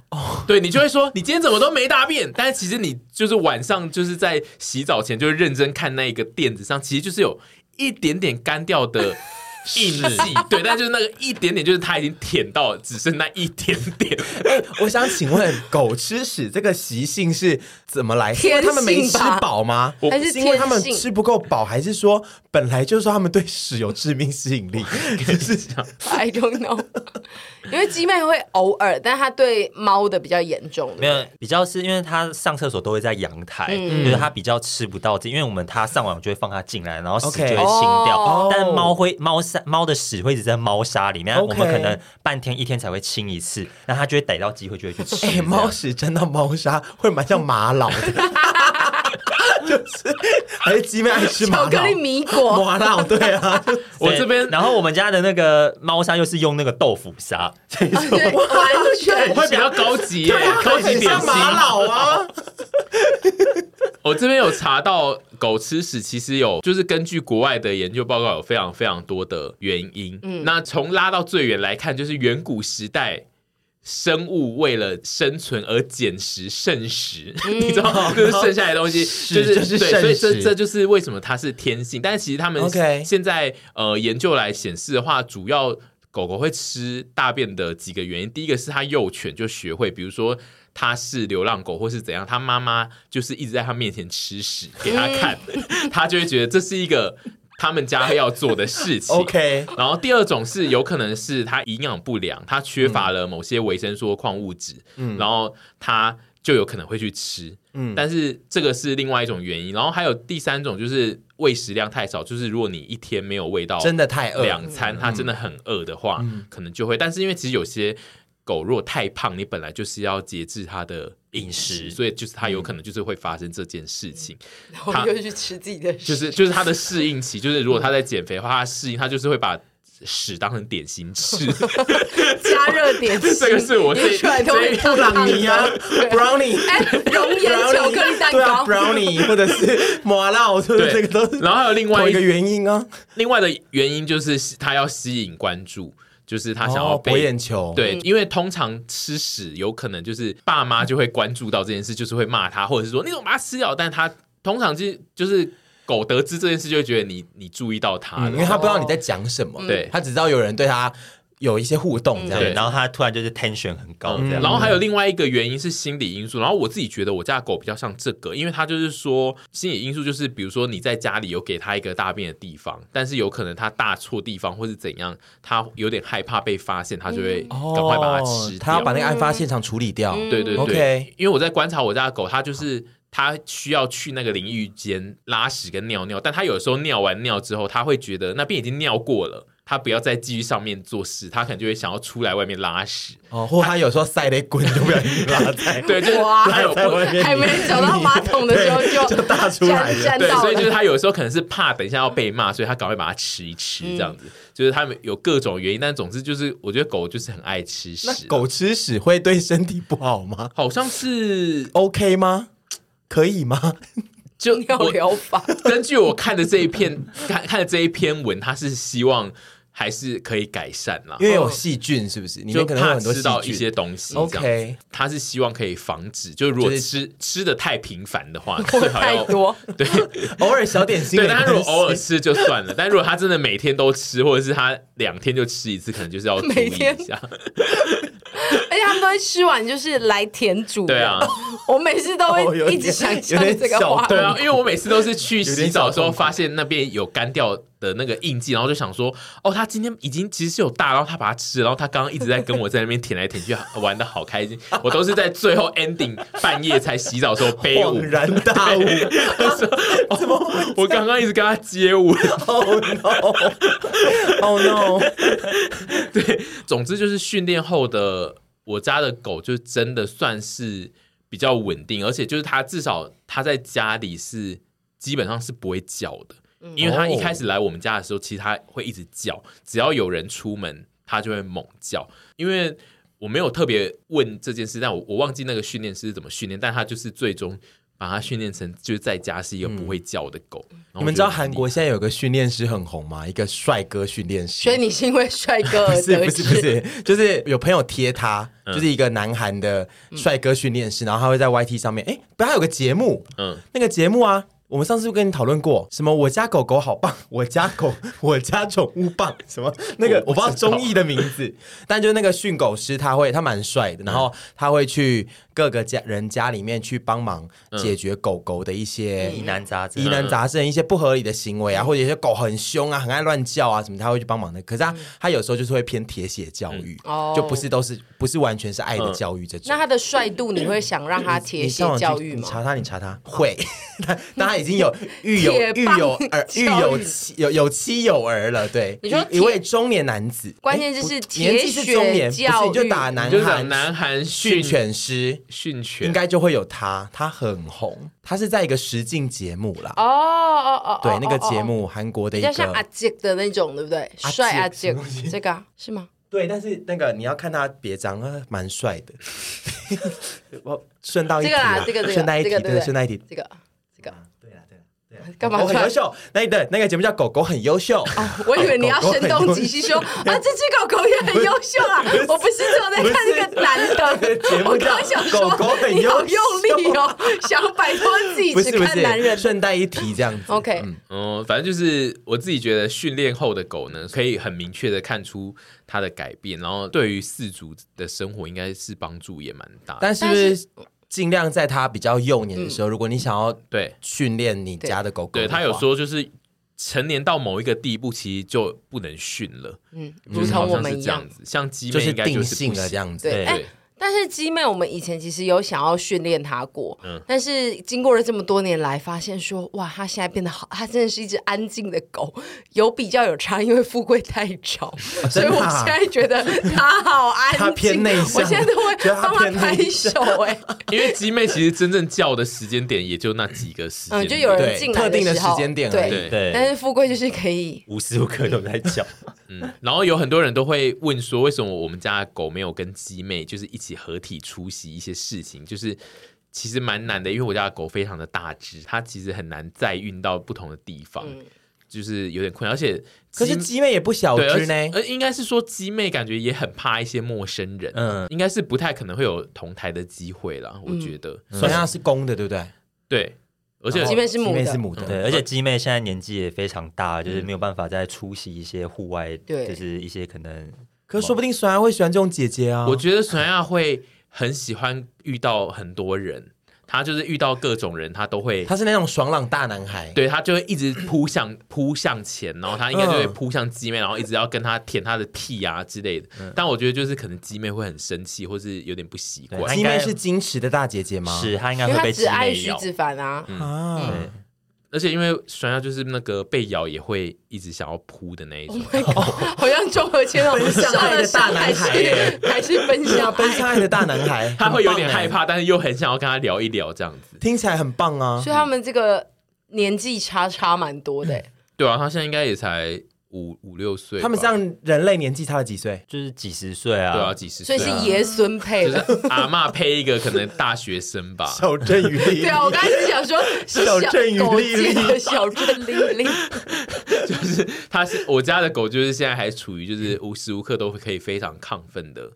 哦，oh、对，你就会说你今天怎么都没大便，但是其实你就是晚上就是在洗澡前就会认真看那个垫子上，其实就是有一点点干掉的印记，对，但就是那个一点点，就是它已经舔到只剩那一点点。哎，我想请问，狗吃屎这个习性是怎么来？因为他们没吃饱吗？还是因为他们吃不够饱，还是说本来就是说他们对屎有致命吸引力？是这样？I don't know。因为鸡妹会偶尔，但它对猫的比较严重。没有，比较是因为它上厕所都会在阳台，嗯、就是它比较吃不到。因为我们它上完就会放它进来，然后屎就会清掉。Okay. 但猫会猫砂猫的屎会一直在猫砂里面.我们可能半天一天才会清一次，那它就会逮到机会就会去吃。哎，猫屎沾到猫砂会蛮像玛瑙的。就是还是鸡妹爱吃巧克力米果，玛瑙对啊。我这边，然后我们家的那个猫砂又是用那个豆腐砂，完全会比较高级耶，高级点心玛瑙啊。我这边有查到，狗吃屎其实有，就是根据国外的研究报告，有非常非常多的原因。嗯，那从拉到最远来看，就是远古时代。生物为了生存而捡食剩食，嗯、你知道吗？就是剩下来的东西，就是就是对，所以这这就是为什么它是天性。但是其实他们现在呃研究来显示的话，主要狗狗会吃大便的几个原因，第一个是它幼犬就学会，比如说它是流浪狗或是怎样，它妈妈就是一直在它面前吃屎给它看，它、嗯、就会觉得这是一个。他们家要做的事情，OK。然后第二种是有可能是它营养不良，它缺乏了某些维生素、矿物质，嗯，然后它就有可能会去吃，嗯。但是这个是另外一种原因。然后还有第三种就是喂食量太少，就是如果你一天没有喂到真的太饿两餐，它真的很饿的话，可能就会。但是因为其实有些。狗如果太胖，你本来就是要节制它的饮食，所以就是它有可能就是会发生这件事情。它就去吃自己的屎，就是就是它的适应期，就是如果它在减肥的话，它适应，它就是会把屎当成点心吃，加热点心。这个是我最出来都会布朗尼啊，brownie，熔岩巧克力蛋糕，brownie 或者是麻辣，我说这个都是。然后还有另外一个原因啊，另外的原因就是它要吸引关注。就是他想要博眼球，对，因为通常吃屎有可能就是爸妈就会关注到这件事，就是会骂他，或者是说你怎么把它吃掉？但他通常就就是狗得知这件事，就会觉得你你注意到他，因为他不知道你在讲什么，对，他只知道有人对他。有一些互动这样，对，然后他突然就是 tension 很高这样，然后还有另外一个原因是心理因素，然后我自己觉得我家的狗比较像这个，因为它就是说心理因素就是比如说你在家里有给它一个大便的地方，但是有可能它大错地方或是怎样，它有点害怕被发现，它就会赶快把它吃掉，他要把那个案发现场处理掉。对对对，因为我在观察我家的狗，它就是它需要去那个淋浴间拉屎跟尿尿，但它有的时候尿完尿之后，它会觉得那边已经尿过了。他不要再继续上面做事，他可能就会想要出来外面拉屎哦，或他有时候塞得滚就不小心拉在，对，就是他有还没找到马桶的时候就就大出来了，对，所以就是他有时候可能是怕等一下要被骂，所以他赶快把它吃一吃，这样子，就是他们有各种原因，但总之就是我觉得狗就是很爱吃屎，狗吃屎会对身体不好吗？好像是 OK 吗？可以吗？就尿疗法，根据我看的这一篇看看的这一篇文，他是希望。还是可以改善啦，因为有细菌，是不是？你就可能很多吃到一些东西。OK，他是希望可以防止，就如果吃吃的太频繁的话，最好要太多。对，偶尔小点心。对，但他如果偶尔吃就算了，但如果他真的每天都吃，或者是他两天就吃一次，可能就是要注意一下。而且他们都会吃完，就是来填煮。对啊，我每次都会一直想象这个画面。对啊，因为我每次都是去洗澡的时候，发现那边有干掉的那个印记，然后就想说，哦，他今天已经其实是有大，然后他把它吃了，然后他刚刚一直在跟我在那边舔来舔去，玩的好开心。我都是在最后 ending 半夜才洗澡的时候背舞，恍然大悟。怎么？我刚刚一直跟他接舞。Oh no！Oh no！对，总之就是训练后的我家的狗就真的算是比较稳定，而且就是它至少它在家里是基本上是不会叫的。因为他一开始来我们家的时候，其实他会一直叫，只要有人出门，他就会猛叫。因为我没有特别问这件事，但我我忘记那个训练师是怎么训练，但他就是最终把他训练成就是在家是一个不会叫的狗。嗯、你们知道韩国现在有个训练师很红吗？一个帅哥训练师。所以你是因为帅哥而 不是不是不是，就是有朋友贴他，就是一个南韩的帅哥训练师，然后他会在 YT 上面，哎，不，他有个节目，嗯，那个节目啊。我们上次跟你讨论过什么？我家狗狗好棒，我家狗，我家宠物棒，什么那个我不知道中译的名字，但就是那个训狗师，他会他蛮帅的，然后他会去各个家人家里面去帮忙解决狗狗的一些疑难杂症、疑难杂症，一些不合理的行为啊，或者一些狗很凶啊，很爱乱叫啊什么，他会去帮忙的。可是他他有时候就是会偏铁血教育，就不是都是不是完全是爱的教育这种。那他的帅度，你会想让他铁血教育吗？你查他，你查他会，但 他已经有 育有育有儿育有妻有有妻有儿了。对，你说一位中年男子，关键就是年纪是中年，不是就打南韩南韩训犬师训犬，应该就会有他，他很红，他是在一个实境节目啦。哦哦哦，对，那个节目韩国的一个像阿杰的那种，对不对？帅阿杰，这个是吗？对，但是那个你要看他别张，蛮帅的。我顺道一提，这个啦，这个顺带一提，这个顺带一提，这个。干嘛？很优秀，那对那个节目叫《狗狗很优秀》。我以为你要 声东击西说 啊，这只狗狗也很优秀啊！我不是只有在看那个男的节目，刚想说狗狗很优秀，用力哦，想摆脱自己只看男人。顺带一提，这样子。OK，嗯，反正就是我自己觉得训练后的狗呢，可以很明确的看出它的改变，然后对于饲主的生活应该是帮助也蛮大。但是。尽量在它比较幼年的时候，如果你想要对训练你家的狗狗，对他有说就是成年到某一个地步，其实就不能训了。嗯，就是好像是这样子，像鸡妹应该就是定性了这样子。对。但是鸡妹，我们以前其实有想要训练它过，嗯，但是经过了这么多年来，发现说，哇，它现在变得好，它真的是一只安静的狗，有比较有差，因为富贵太吵，啊、所以我现在觉得它好安静，它偏内向，我现在都会帮它拍手，哎，因为鸡妹其实真正叫的时间点也就那几个时间，嗯，就有人进来特定的时间点，对对，对，但是富贵就是可以无时无刻都在叫。嗯，然后有很多人都会问说，为什么我们家的狗没有跟鸡妹就是一起合体出席一些事情？就是其实蛮难的，因为我家的狗非常的大只，它其实很难再运到不同的地方，嗯、就是有点困难。而且，可是鸡妹也不小只呢，而应该是说鸡妹感觉也很怕一些陌生人，嗯，应该是不太可能会有同台的机会了。我觉得，所以它是公的，对不对？对。而且鸡妹是母的，是母的，对，而且鸡妹现在年纪也非常大，就是没有办法再出席一些户外，对，就是一些可能，可是说不定孙亚会喜欢这种姐姐啊。我觉得孙亚会很喜欢遇到很多人。他就是遇到各种人，他都会，他是那种爽朗大男孩，对，他就会一直扑向 扑向前，然后他应该就会扑向鸡妹，然后一直要跟他舔他的屁啊之类的。嗯、但我觉得就是可能鸡妹会很生气，或是有点不习惯。鸡妹是矜持的大姐姐吗？是，她应该会被只爱徐子凡啊，嗯、啊。对而且因为酸药就是那个被咬也会一直想要扑的那一种，oh、好像综合切到分享爱的大男孩，还是分享。分享爱的大男孩，他会有点害怕，但是又很想要跟他聊一聊，这样子。听起来很棒啊。所以他们这个年纪差差蛮多的、欸，对啊，他现在应该也才。五五六岁，他们这样人类年纪差了几岁？就是几十岁啊，对啊，几十岁，所以是爷孙配了，阿嬷配一个可能大学生吧。小镇与莉莉，对啊，我刚才是想说小镇与莉莉，小镇莉莉，就是他是我家的狗，就是现在还处于就是无时无刻都可以非常亢奋的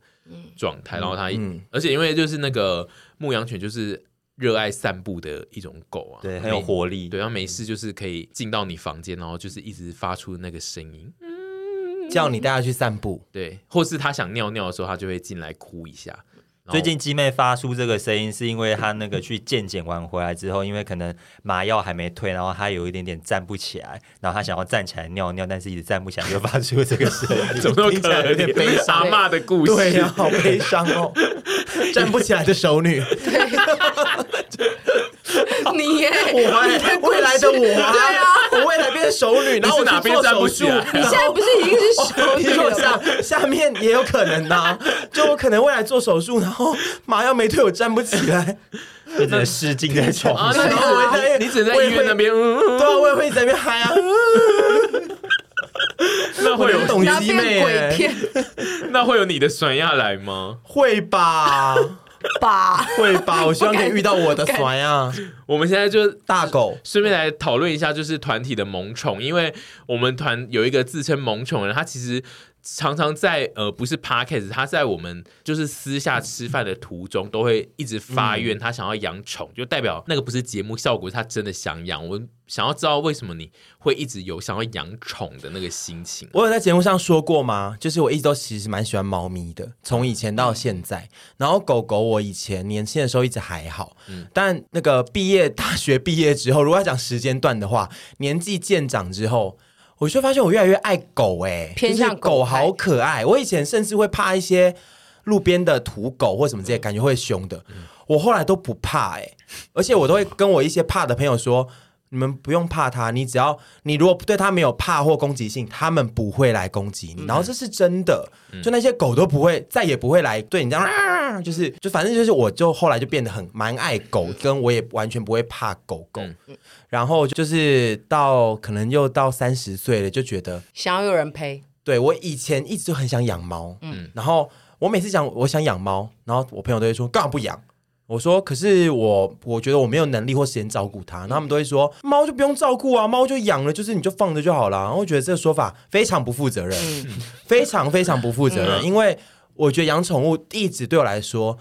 状态，然后他，而且因为就是那个牧羊犬就是。热爱散步的一种狗啊，对，很有活力。对，它没事就是可以进到你房间，然后就是一直发出那个声音，叫你带它去散步。对，或是它想尿尿的时候，它就会进来哭一下。最近鸡妹发出这个声音，是因为她那个去健检完回来之后，因为可能麻药还没退，然后她有一点点站不起来，然后她想要站起来尿尿，但是一直站不起来，就发出这个声音。怎么听起来有点悲伤？阿嬷的故事，对呀、啊，好悲伤哦，站不起来的熟女。你耶，我未来的我，对啊，我未来变成熟女，然后我哪边站不住？你现在不是已经是熟女了？下下面也有可能呐，就我可能未来做手术，然后麻药没退，我站不起来，变成失禁在床上。你只在医院那边，对啊，我也会在那边嗨啊。那会有懂鸡妹？那会有你的酸亚来吗？会吧。吧，会吧，我希望可以遇到我的酸啊！我们现在就大狗，顺便来讨论一下，就是团体的萌宠，因为我们团有一个自称萌宠人，他其实常常在呃，不是 podcast，他在我们就是私下吃饭的途中，都会一直发愿，他想要养宠，嗯、就代表那个不是节目效果，他真的想养。我想要知道为什么你会一直有想要养宠的那个心情。我有在节目上说过吗？就是我一直都其实蛮喜欢猫咪的，从以前到现在。嗯、然后狗狗，我以前年轻的时候一直还好，嗯，但那个毕业大学毕业之后，如果要讲时间段的话，年纪渐长之后。我就发现我越来越爱狗哎、欸，偏向狗，狗好可爱。我以前甚至会怕一些路边的土狗或什么这些，感觉会凶的。嗯、我后来都不怕哎、欸，而且我都会跟我一些怕的朋友说。你们不用怕它，你只要你如果对它没有怕或攻击性，他们不会来攻击你。嗯、然后这是真的，嗯、就那些狗都不会，再也不会来对你这样，啊、就是就反正就是，我就后来就变得很蛮爱狗，嗯、跟我也完全不会怕狗狗。嗯、然后就是到可能又到三十岁了，就觉得想要有人陪。对，我以前一直就很想养猫，嗯，然后我每次讲我想养猫，然后我朋友都会说干嘛不养？我说，可是我我觉得我没有能力或时间照顾它，那他们都会说猫就不用照顾啊，猫就养了，就是你就放着就好了。然后我觉得这个说法非常不负责任，非常非常不负责任，因为我觉得养宠物一直对我来说。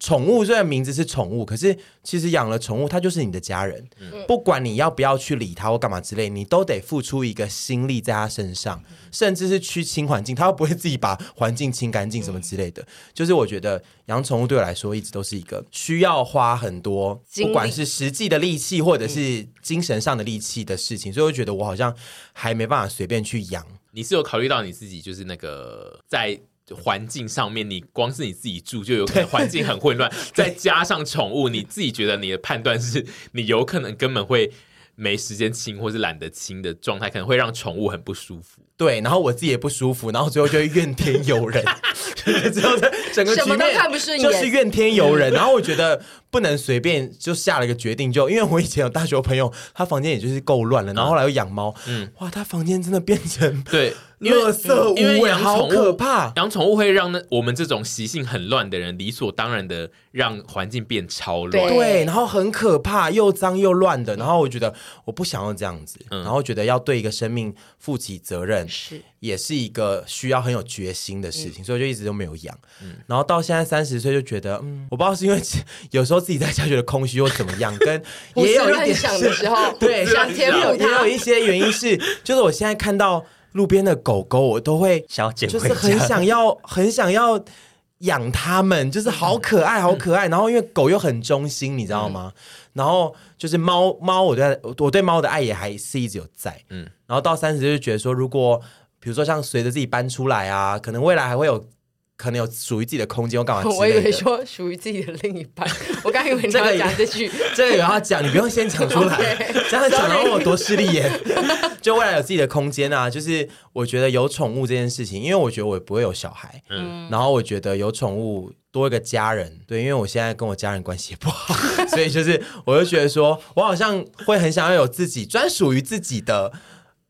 宠物虽然名字是宠物，可是其实养了宠物，它就是你的家人。嗯、不管你要不要去理它或干嘛之类，你都得付出一个心力在它身上，嗯、甚至是去清环境，它又不会自己把环境清干净什么之类的。嗯、就是我觉得养宠物对我来说，一直都是一个需要花很多，不管是实际的力气或者是精神上的力气的事情。嗯、所以我觉得我好像还没办法随便去养。你是有考虑到你自己，就是那个在。环境上面，你光是你自己住就有可能环境很混乱，再加上宠物，你自己觉得你的判断是你有可能根本会没时间清，或是懒得清的状态，可能会让宠物很不舒服。对，然后我自己也不舒服，然后最后就会怨天尤人，最后整个局面就是怨天尤人。然后我觉得不能随便就下了一个决定，就因为我以前有大学朋友，他房间也就是够乱了，然后后来又养猫，嗯，哇，他房间真的变成对。垃圾屋，因为养宠物好可怕，养宠物会让那我们这种习性很乱的人理所当然的让环境变超乱，对，然后很可怕，又脏又乱的。然后我觉得我不想要这样子，嗯、然后觉得要对一个生命负起责任，是也是一个需要很有决心的事情，嗯、所以我就一直都没有养。嗯、然后到现在三十岁就觉得，嗯，我不知道是因为有时候自己在家觉得空虚或怎么样，跟也有一点想的时候，对，想填补它，也有一些原因是，就是我现在看到。路边的狗狗，我都会想就是很想要，很想要养它们，就是好可爱，好可爱。然后因为狗又很忠心，你知道吗？然后就是猫猫，我对我对猫的爱也还是一直有在。嗯，然后到三十就觉得说，如果比如说像随着自己搬出来啊，可能未来还会有。可能有属于自己的空间，我干嘛？我以为说属于自己的另一半，我刚以为你要 讲这句，这个有要讲，你不用先讲出来，这样讲然后我多势利眼。就未来有自己的空间啊，就是我觉得有宠物这件事情，因为我觉得我也不会有小孩，嗯，然后我觉得有宠物多一个家人，对，因为我现在跟我家人关系也不好，所以就是我就觉得说我好像会很想要有自己专属于自己的，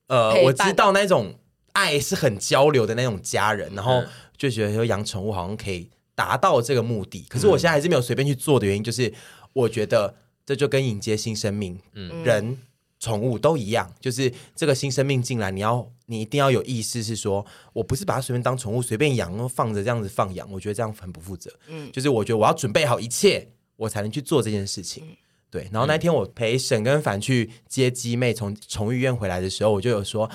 呃，我知道那种爱是很交流的那种家人，然后。就觉得说养宠物好像可以达到这个目的，可是我现在还是没有随便去做的原因，就是我觉得这就跟迎接新生命，嗯，人、宠物都一样，就是这个新生命进来，你要你一定要有意识，是说我不是把它随便当宠物随便养，放着这样子放养，我觉得这样很不负责，嗯，就是我觉得我要准备好一切，我才能去做这件事情。嗯。对，然后那天我陪沈跟凡去接鸡妹从宠物医院回来的时候，我就有说，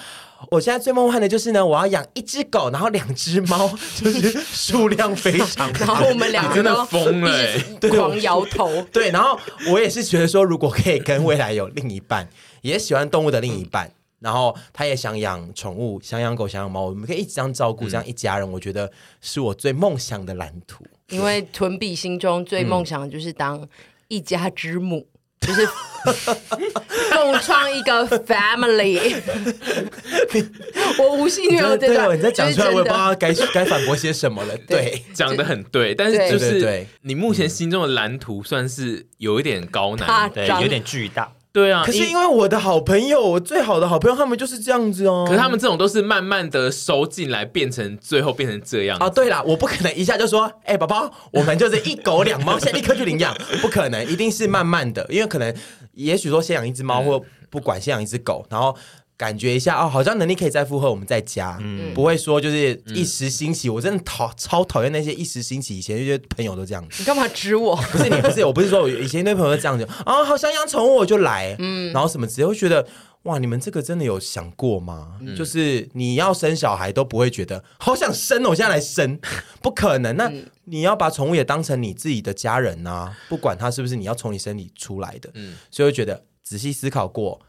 我现在最梦幻的就是呢，我要养一只狗，然后两只猫，就是数量非常大。然后我们两个真的疯了，狂摇头。对，然后我也是觉得说，如果可以跟未来有另一半，也喜欢动物的另一半，然后他也想养宠物，想养狗，想养猫，我们可以一直这样照顾，这样一家人，我觉得是我最梦想的蓝图。因为屯比心中最梦想的就是当。一家之母，就是共创一个 family。我无心没有这个，你在讲出来，我也不知道该该反驳些什么了。对，讲的很对，但是就是你目前心中的蓝图算是有一点高难，对，有点巨大。对啊，可是因为我的好朋友，我最好的好朋友，他们就是这样子哦。可是他们这种都是慢慢的收进来，变成最后变成这样啊。对啦，我不可能一下就说，哎、欸，宝宝，我们就是一狗两猫，现在立刻去领养，不可能，一定是慢慢的，因为可能，也许说先养一只猫，或不管先养一只狗，然后感觉一下哦，好像能力可以再负荷，我们再加，嗯，不会说就是一时兴起。我真的讨超讨厌那些一时兴起，以前那些朋友都这样子。你干嘛指我？不是你，不是我，不是说我以前那朋友这样子啊，好想养宠物我就来，嗯，然后什么直接会觉得哇，你们这个真的有想过吗？嗯、就是你要生小孩都不会觉得好想生，我现在来生，不可能。那你要把宠物也当成你自己的家人呐、啊，不管它是不是你要从你身体出来的，嗯，所以我觉得仔细思考过。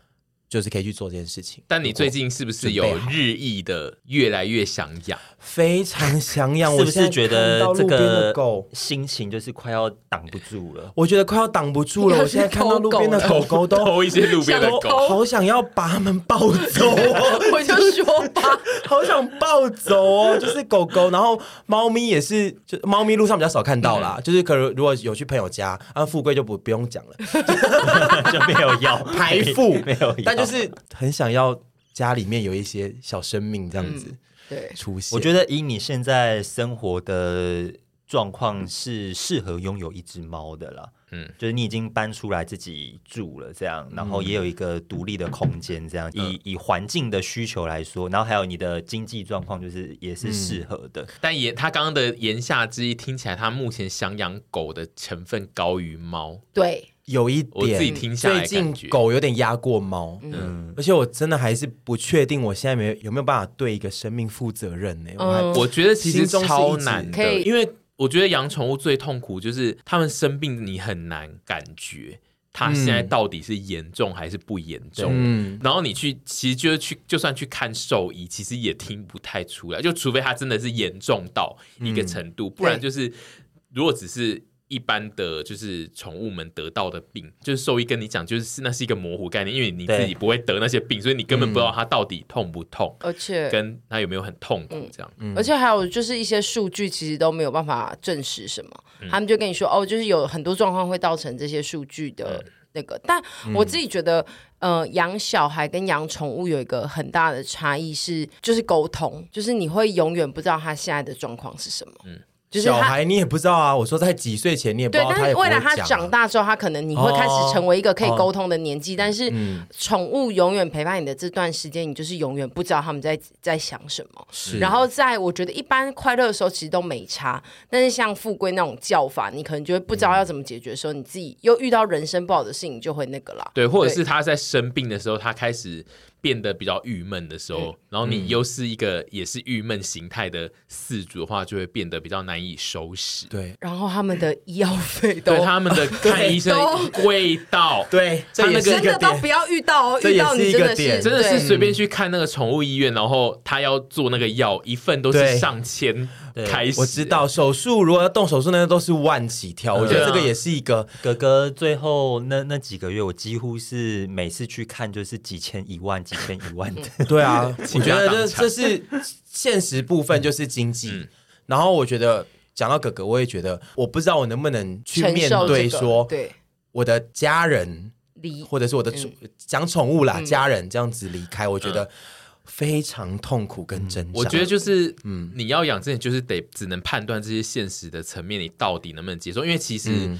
就是可以去做这件事情，但你最近是不是有日益的越来越想养？非常想养，是不是觉得这个心情就是快要挡不住了？我觉得快要挡不住了。我现在看到路边的狗狗都偷一些路边的狗，好想要把它们抱走。我就说吧，好想抱走哦。就是狗狗，然后猫咪也是，就猫咪路上比较少看到啦。就是可能如果有去朋友家，啊，富贵就不不用讲了，就没有要排富，没有但。就是很想要家里面有一些小生命这样子，对，出现。我觉得以你现在生活的状况是适合拥有一只猫的啦。嗯，就是你已经搬出来自己住了，这样，然后也有一个独立的空间，这样。以以环境的需求来说，然后还有你的经济状况，就是也是适合的。但言他刚刚的言下之意，听起来他目前想养狗的成分高于猫。对。有一点，我自己听下来，最近狗有点压过猫，嗯，而且我真的还是不确定，我现在没有没有办法对一个生命负责任呢？我我觉得其实超难的，因为我觉得养宠物最痛苦就是它们生病，你很难感觉他现在到底是严重还是不严重。嗯，然后你去，其实就是去，就算去看兽医，其实也听不太出来，就除非他真的是严重到一个程度，不然就是如果只是。一般的就是宠物们得到的病，就是兽医跟你讲，就是那是一个模糊概念，因为你自己不会得那些病，所以你根本不知道它到底痛不痛，而且跟它有没有很痛苦这样。而且还有就是一些数据其实都没有办法证实什么，他们就跟你说哦，就是有很多状况会造成这些数据的那个。但我自己觉得，呃，养小孩跟养宠物有一个很大的差异是，就是沟通，就是你会永远不知道他现在的状况是什么。嗯。小孩你也不知道啊，我说在几岁前你也不知道，但是未来他长大之后，他可能你会开始成为一个可以沟通的年纪。但是宠物永远陪伴你的这段时间，你就是永远不知道他们在在想什么。是，然后在我觉得一般快乐的时候其实都没差，但是像富贵那种叫法，你可能就会不知道要怎么解决的时候，你自己又遇到人生不好的事情，就会那个了。对，或者是他在生病的时候，他开始。变得比较郁闷的时候，嗯、然后你又是一个也是郁闷形态的四主的话，就会变得比较难以收拾。对，然后他们的医药 费都，对他们的看医生贵到，对，他那个真的都不要遇到哦，遇到你真的是真的是随便去看那个宠物医院，然后他要做那个药，一份都是上千。开始我知道手术如果要动手术，那个都是万起跳。我觉得这个也是一个 哥哥。最后那那几个月，我几乎是每次去看就是几千一万几千一万的。对啊，我觉得这这是现实部分，就是经济。然后我觉得讲到哥哥，我也觉得我不知道我能不能去面对说，对我的家人离，或者是我的宠讲宠物啦，家人这样子离开，我觉得。非常痛苦跟挣扎，我觉得就是，嗯，你要养这些，就是得只能判断这些现实的层面，你到底能不能接受？因为其实，嗯，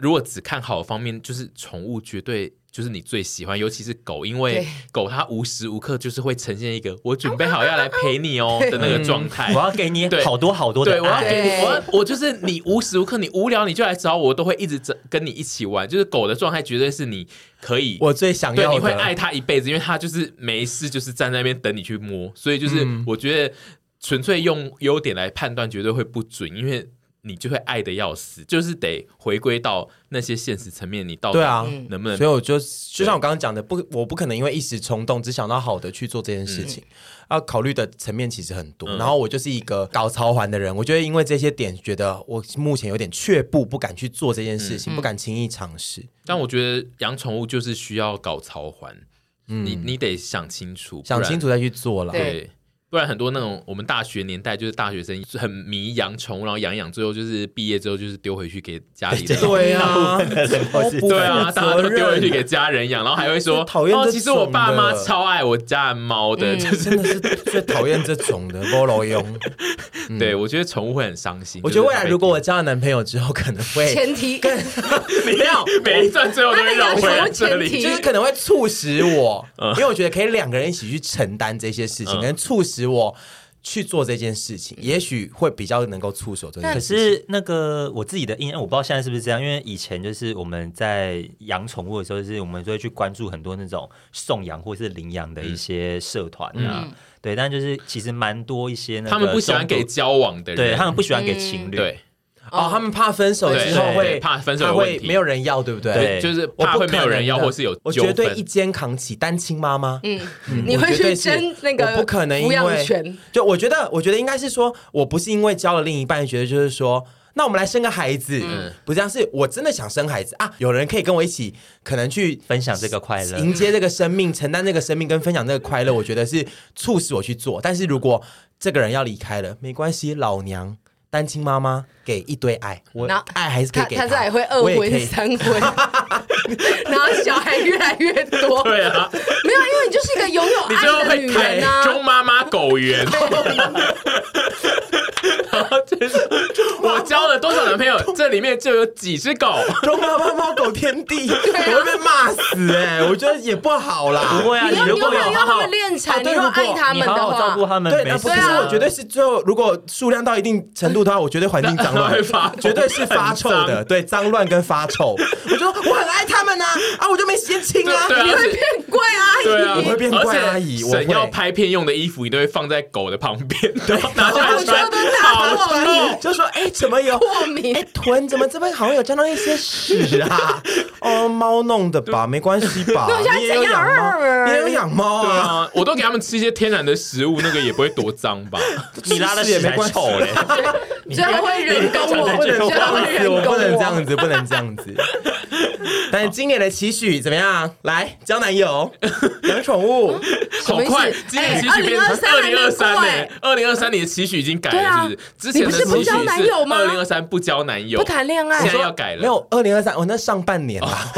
如果只看好的方面，就是宠物绝对。就是你最喜欢，尤其是狗，因为狗它无时无刻就是会呈现一个我准备好要来陪你哦的那个状态。我要给你好多好多的。对，我要给你，我我就是你无时无刻你无聊你就来找我，我都会一直跟你一起玩。就是狗的状态绝对是你可以，我最想要的，对，你会爱它一辈子，因为它就是没事就是站在那边等你去摸。所以就是我觉得纯粹用优点来判断绝对会不准，因为。你就会爱的要死，就是得回归到那些现实层面，你到底啊能不能？所以我就就像我刚刚讲的，不，我不可能因为一时冲动只想到好的去做这件事情，要考虑的层面其实很多。然后我就是一个搞操环的人，我觉得因为这些点，觉得我目前有点却步，不敢去做这件事情，不敢轻易尝试。但我觉得养宠物就是需要搞操环，你你得想清楚，想清楚再去做了。对。不然很多那种我们大学年代就是大学生很迷养宠物，然后养养，最后就是毕业之后就是丢回去给家里的。对啊，对啊，大家都丢回去给家人养，然后还会说讨厌。其实我爸妈超爱我家的猫的，就真的是。最讨厌这种的猫老用。对，我觉得宠物会很伤心。我觉得未来如果我交了男朋友之后，可能会前提。更 没有每一段最后都会绕回来这里，就是可能会促使我，因为我觉得可以两个人一起去承担这些事情，可能促使我去做这件事情，也许会比较能够出手这件事情。可是那个我自己的印象，我不知道现在是不是这样，因为以前就是我们在养宠物的时候，就是我们就会去关注很多那种送养或是领养的一些社团啊。对，但就是其实蛮多一些，他们不喜欢给交往的人，对他们不喜欢给情侣，对，哦，他们怕分手之后会怕分手会没有人要，对不对？对，就是怕会没有人要，或是有我绝对一肩扛起单亲妈妈，嗯，你会去争那个不可能，因为就我觉得，我觉得应该是说，我不是因为交了另一半，觉得就是说。那我们来生个孩子，嗯，不这样，是我真的想生孩子啊！有人可以跟我一起，可能去分享这个快乐，迎接这个生命，承担这个生命，跟分享这个快乐，我觉得是促使我去做。但是如果这个人要离开了，没关系，老娘单亲妈妈给一堆爱，我爱还是可以给他，他再也会二婚三婚，然后小孩越来越多。对啊，没有，因为你就是一个拥有爱的女人啊，中妈妈狗 园。我交了多少男朋友，这里面就有几只狗。中妈妈猫狗天地，我会被骂死哎！我觉得也不好啦。不会啊，你如果有好好恋蚕，你要爱他们的话，照顾他们，对，不是我绝对是最后，如果数量到一定程度的话，我绝对环境脏乱，绝对是发臭的。对，脏乱跟发臭。我就我很爱他们呐，啊，我就没时间亲啊。你会变怪阿姨，对啊，我会变怪阿姨。省要拍片用的衣服，你都会放在狗的旁边，对，拿下来穿。就说哎，怎么有过敏？哎，臀怎么这边好像有沾到一些屎啊？哦，猫弄的吧，没关系吧？你也有养猫，你也有养猫啊？我都给他们吃一些天然的食物，那个也不会多脏吧？你拉的屎也没臭嘞，这样会人工，我不能这样子，我不能这样子，不能这样子。但是今年的期许怎么样？来交男友、养宠物，好快！今年期许变成二零二三年，二零二三年的期许已经改了，是不是？之前的期许是二零二三不交男友，不谈恋爱，现在要改了。没有二零二三，我那上半年 啦，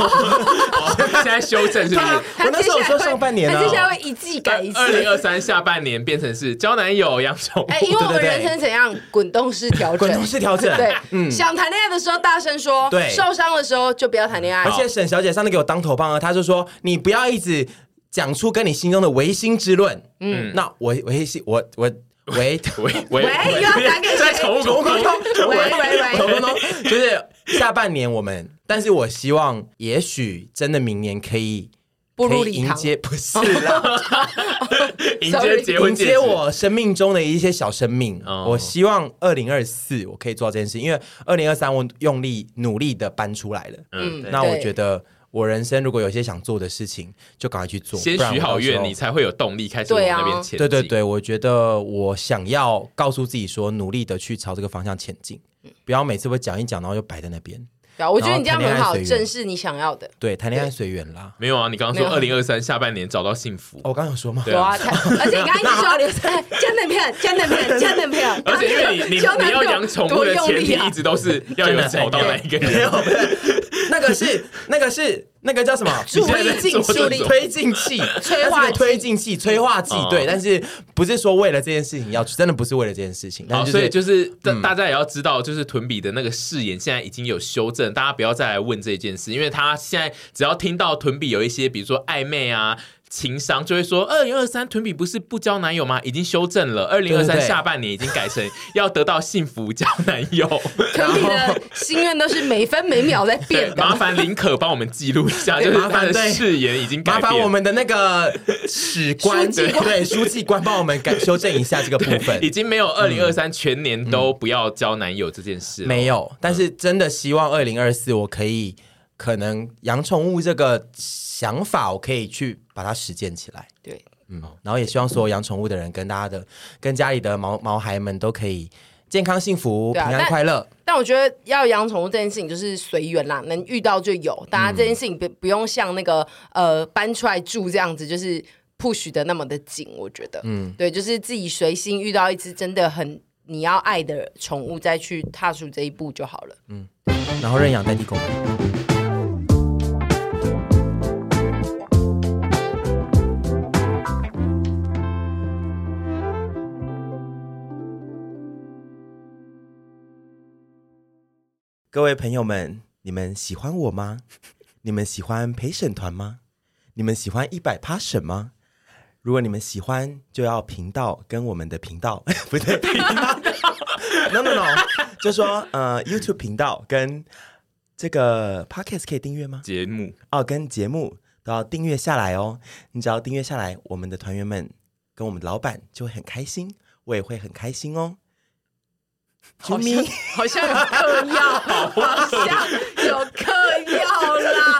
现在修正是不是？我那时候说上半年啊，接下来会一季改一次。二零二三下半年变成是交男友、养宠物。哎，因为我们人生怎样滚动式调整，滚动式调整。对，嗯，想谈恋爱的时候大声说，对，受伤的时候就不要谈恋爱。而且沈小姐上次给我当头棒啊，她就说你不要一直讲出跟你心中的唯心之论。嗯，那我唯心，我我唯唯唯又要打给谁？宠物沟通，喂喂喂，沟通就是下半年我们，但是我希望也许真的明年可以步入迎接，不是啦，迎接结婚，迎接我生命中的一些小生命。我希望二零二四我可以做这件事，因为二零二三我用力努力的搬出来了。嗯，那我觉得。我人生如果有些想做的事情，就赶快去做。先许好愿，你才会有动力开始往那边前进。对对对，我觉得我想要告诉自己说，努力的去朝这个方向前进，不要每次会讲一讲，然后就摆在那边。对，我觉得你这样很好，正是你想要的。对，谈恋爱随缘啦。没有啊，你刚刚说二零二三下半年找到幸福，我刚刚有说吗？有啊，而且你刚刚一直说交男朋友，交男朋友，交男朋友。而且因为你你 你要养宠物的前提一直都是要有找到那一个人。那个是 那个是那个叫什么？助力进气、推进器、催化推进器、催化剂。对，但是不是说为了这件事情要去，真的不是为了这件事情。好，所以就是大家也要知道，就是屯比的那个誓言现在已经有修正，大家不要再来问这件事，因为他现在只要听到屯比有一些，比如说暧昧啊。情商就会说，二零二三屯比不是不交男友吗？已经修正了，二零二三下半年已经改成要得到幸福交男友。屯比的心愿都是每分每秒在变。麻烦林可帮我们记录一下，就是他的誓言已经改变。麻烦我们的那个史官，对对，书记官帮我们改修正一下这个部分。已经没有二零二三全年都不要交男友这件事，没有。但是真的希望二零二四我可以可能养宠物这个。想法我可以去把它实践起来，对，嗯，然后也希望所有养宠物的人跟大家的、跟家里的毛毛孩们都可以健康幸福、啊、平安快乐。但，但我觉得要养宠物这件事情就是随缘啦，能遇到就有。大家这件事情不不用像那个呃搬出来住这样子，就是 push 的那么的紧。我觉得，嗯，对，就是自己随心遇到一只真的很你要爱的宠物，再去踏出这一步就好了。嗯，然后认养代替购买。各位朋友们，你们喜欢我吗？你们喜欢陪审团吗？你们喜欢一百 passion 吗？如果你们喜欢，就要频道跟我们的频道 不对，no no no，就说呃 YouTube 频道跟这个 Podcast 可以订阅吗？节目哦，跟节目都要订阅下来哦。你只要订阅下来，我们的团员们跟我们的老板就会很开心，我也会很开心哦。好像好像有嗑药，好像有嗑。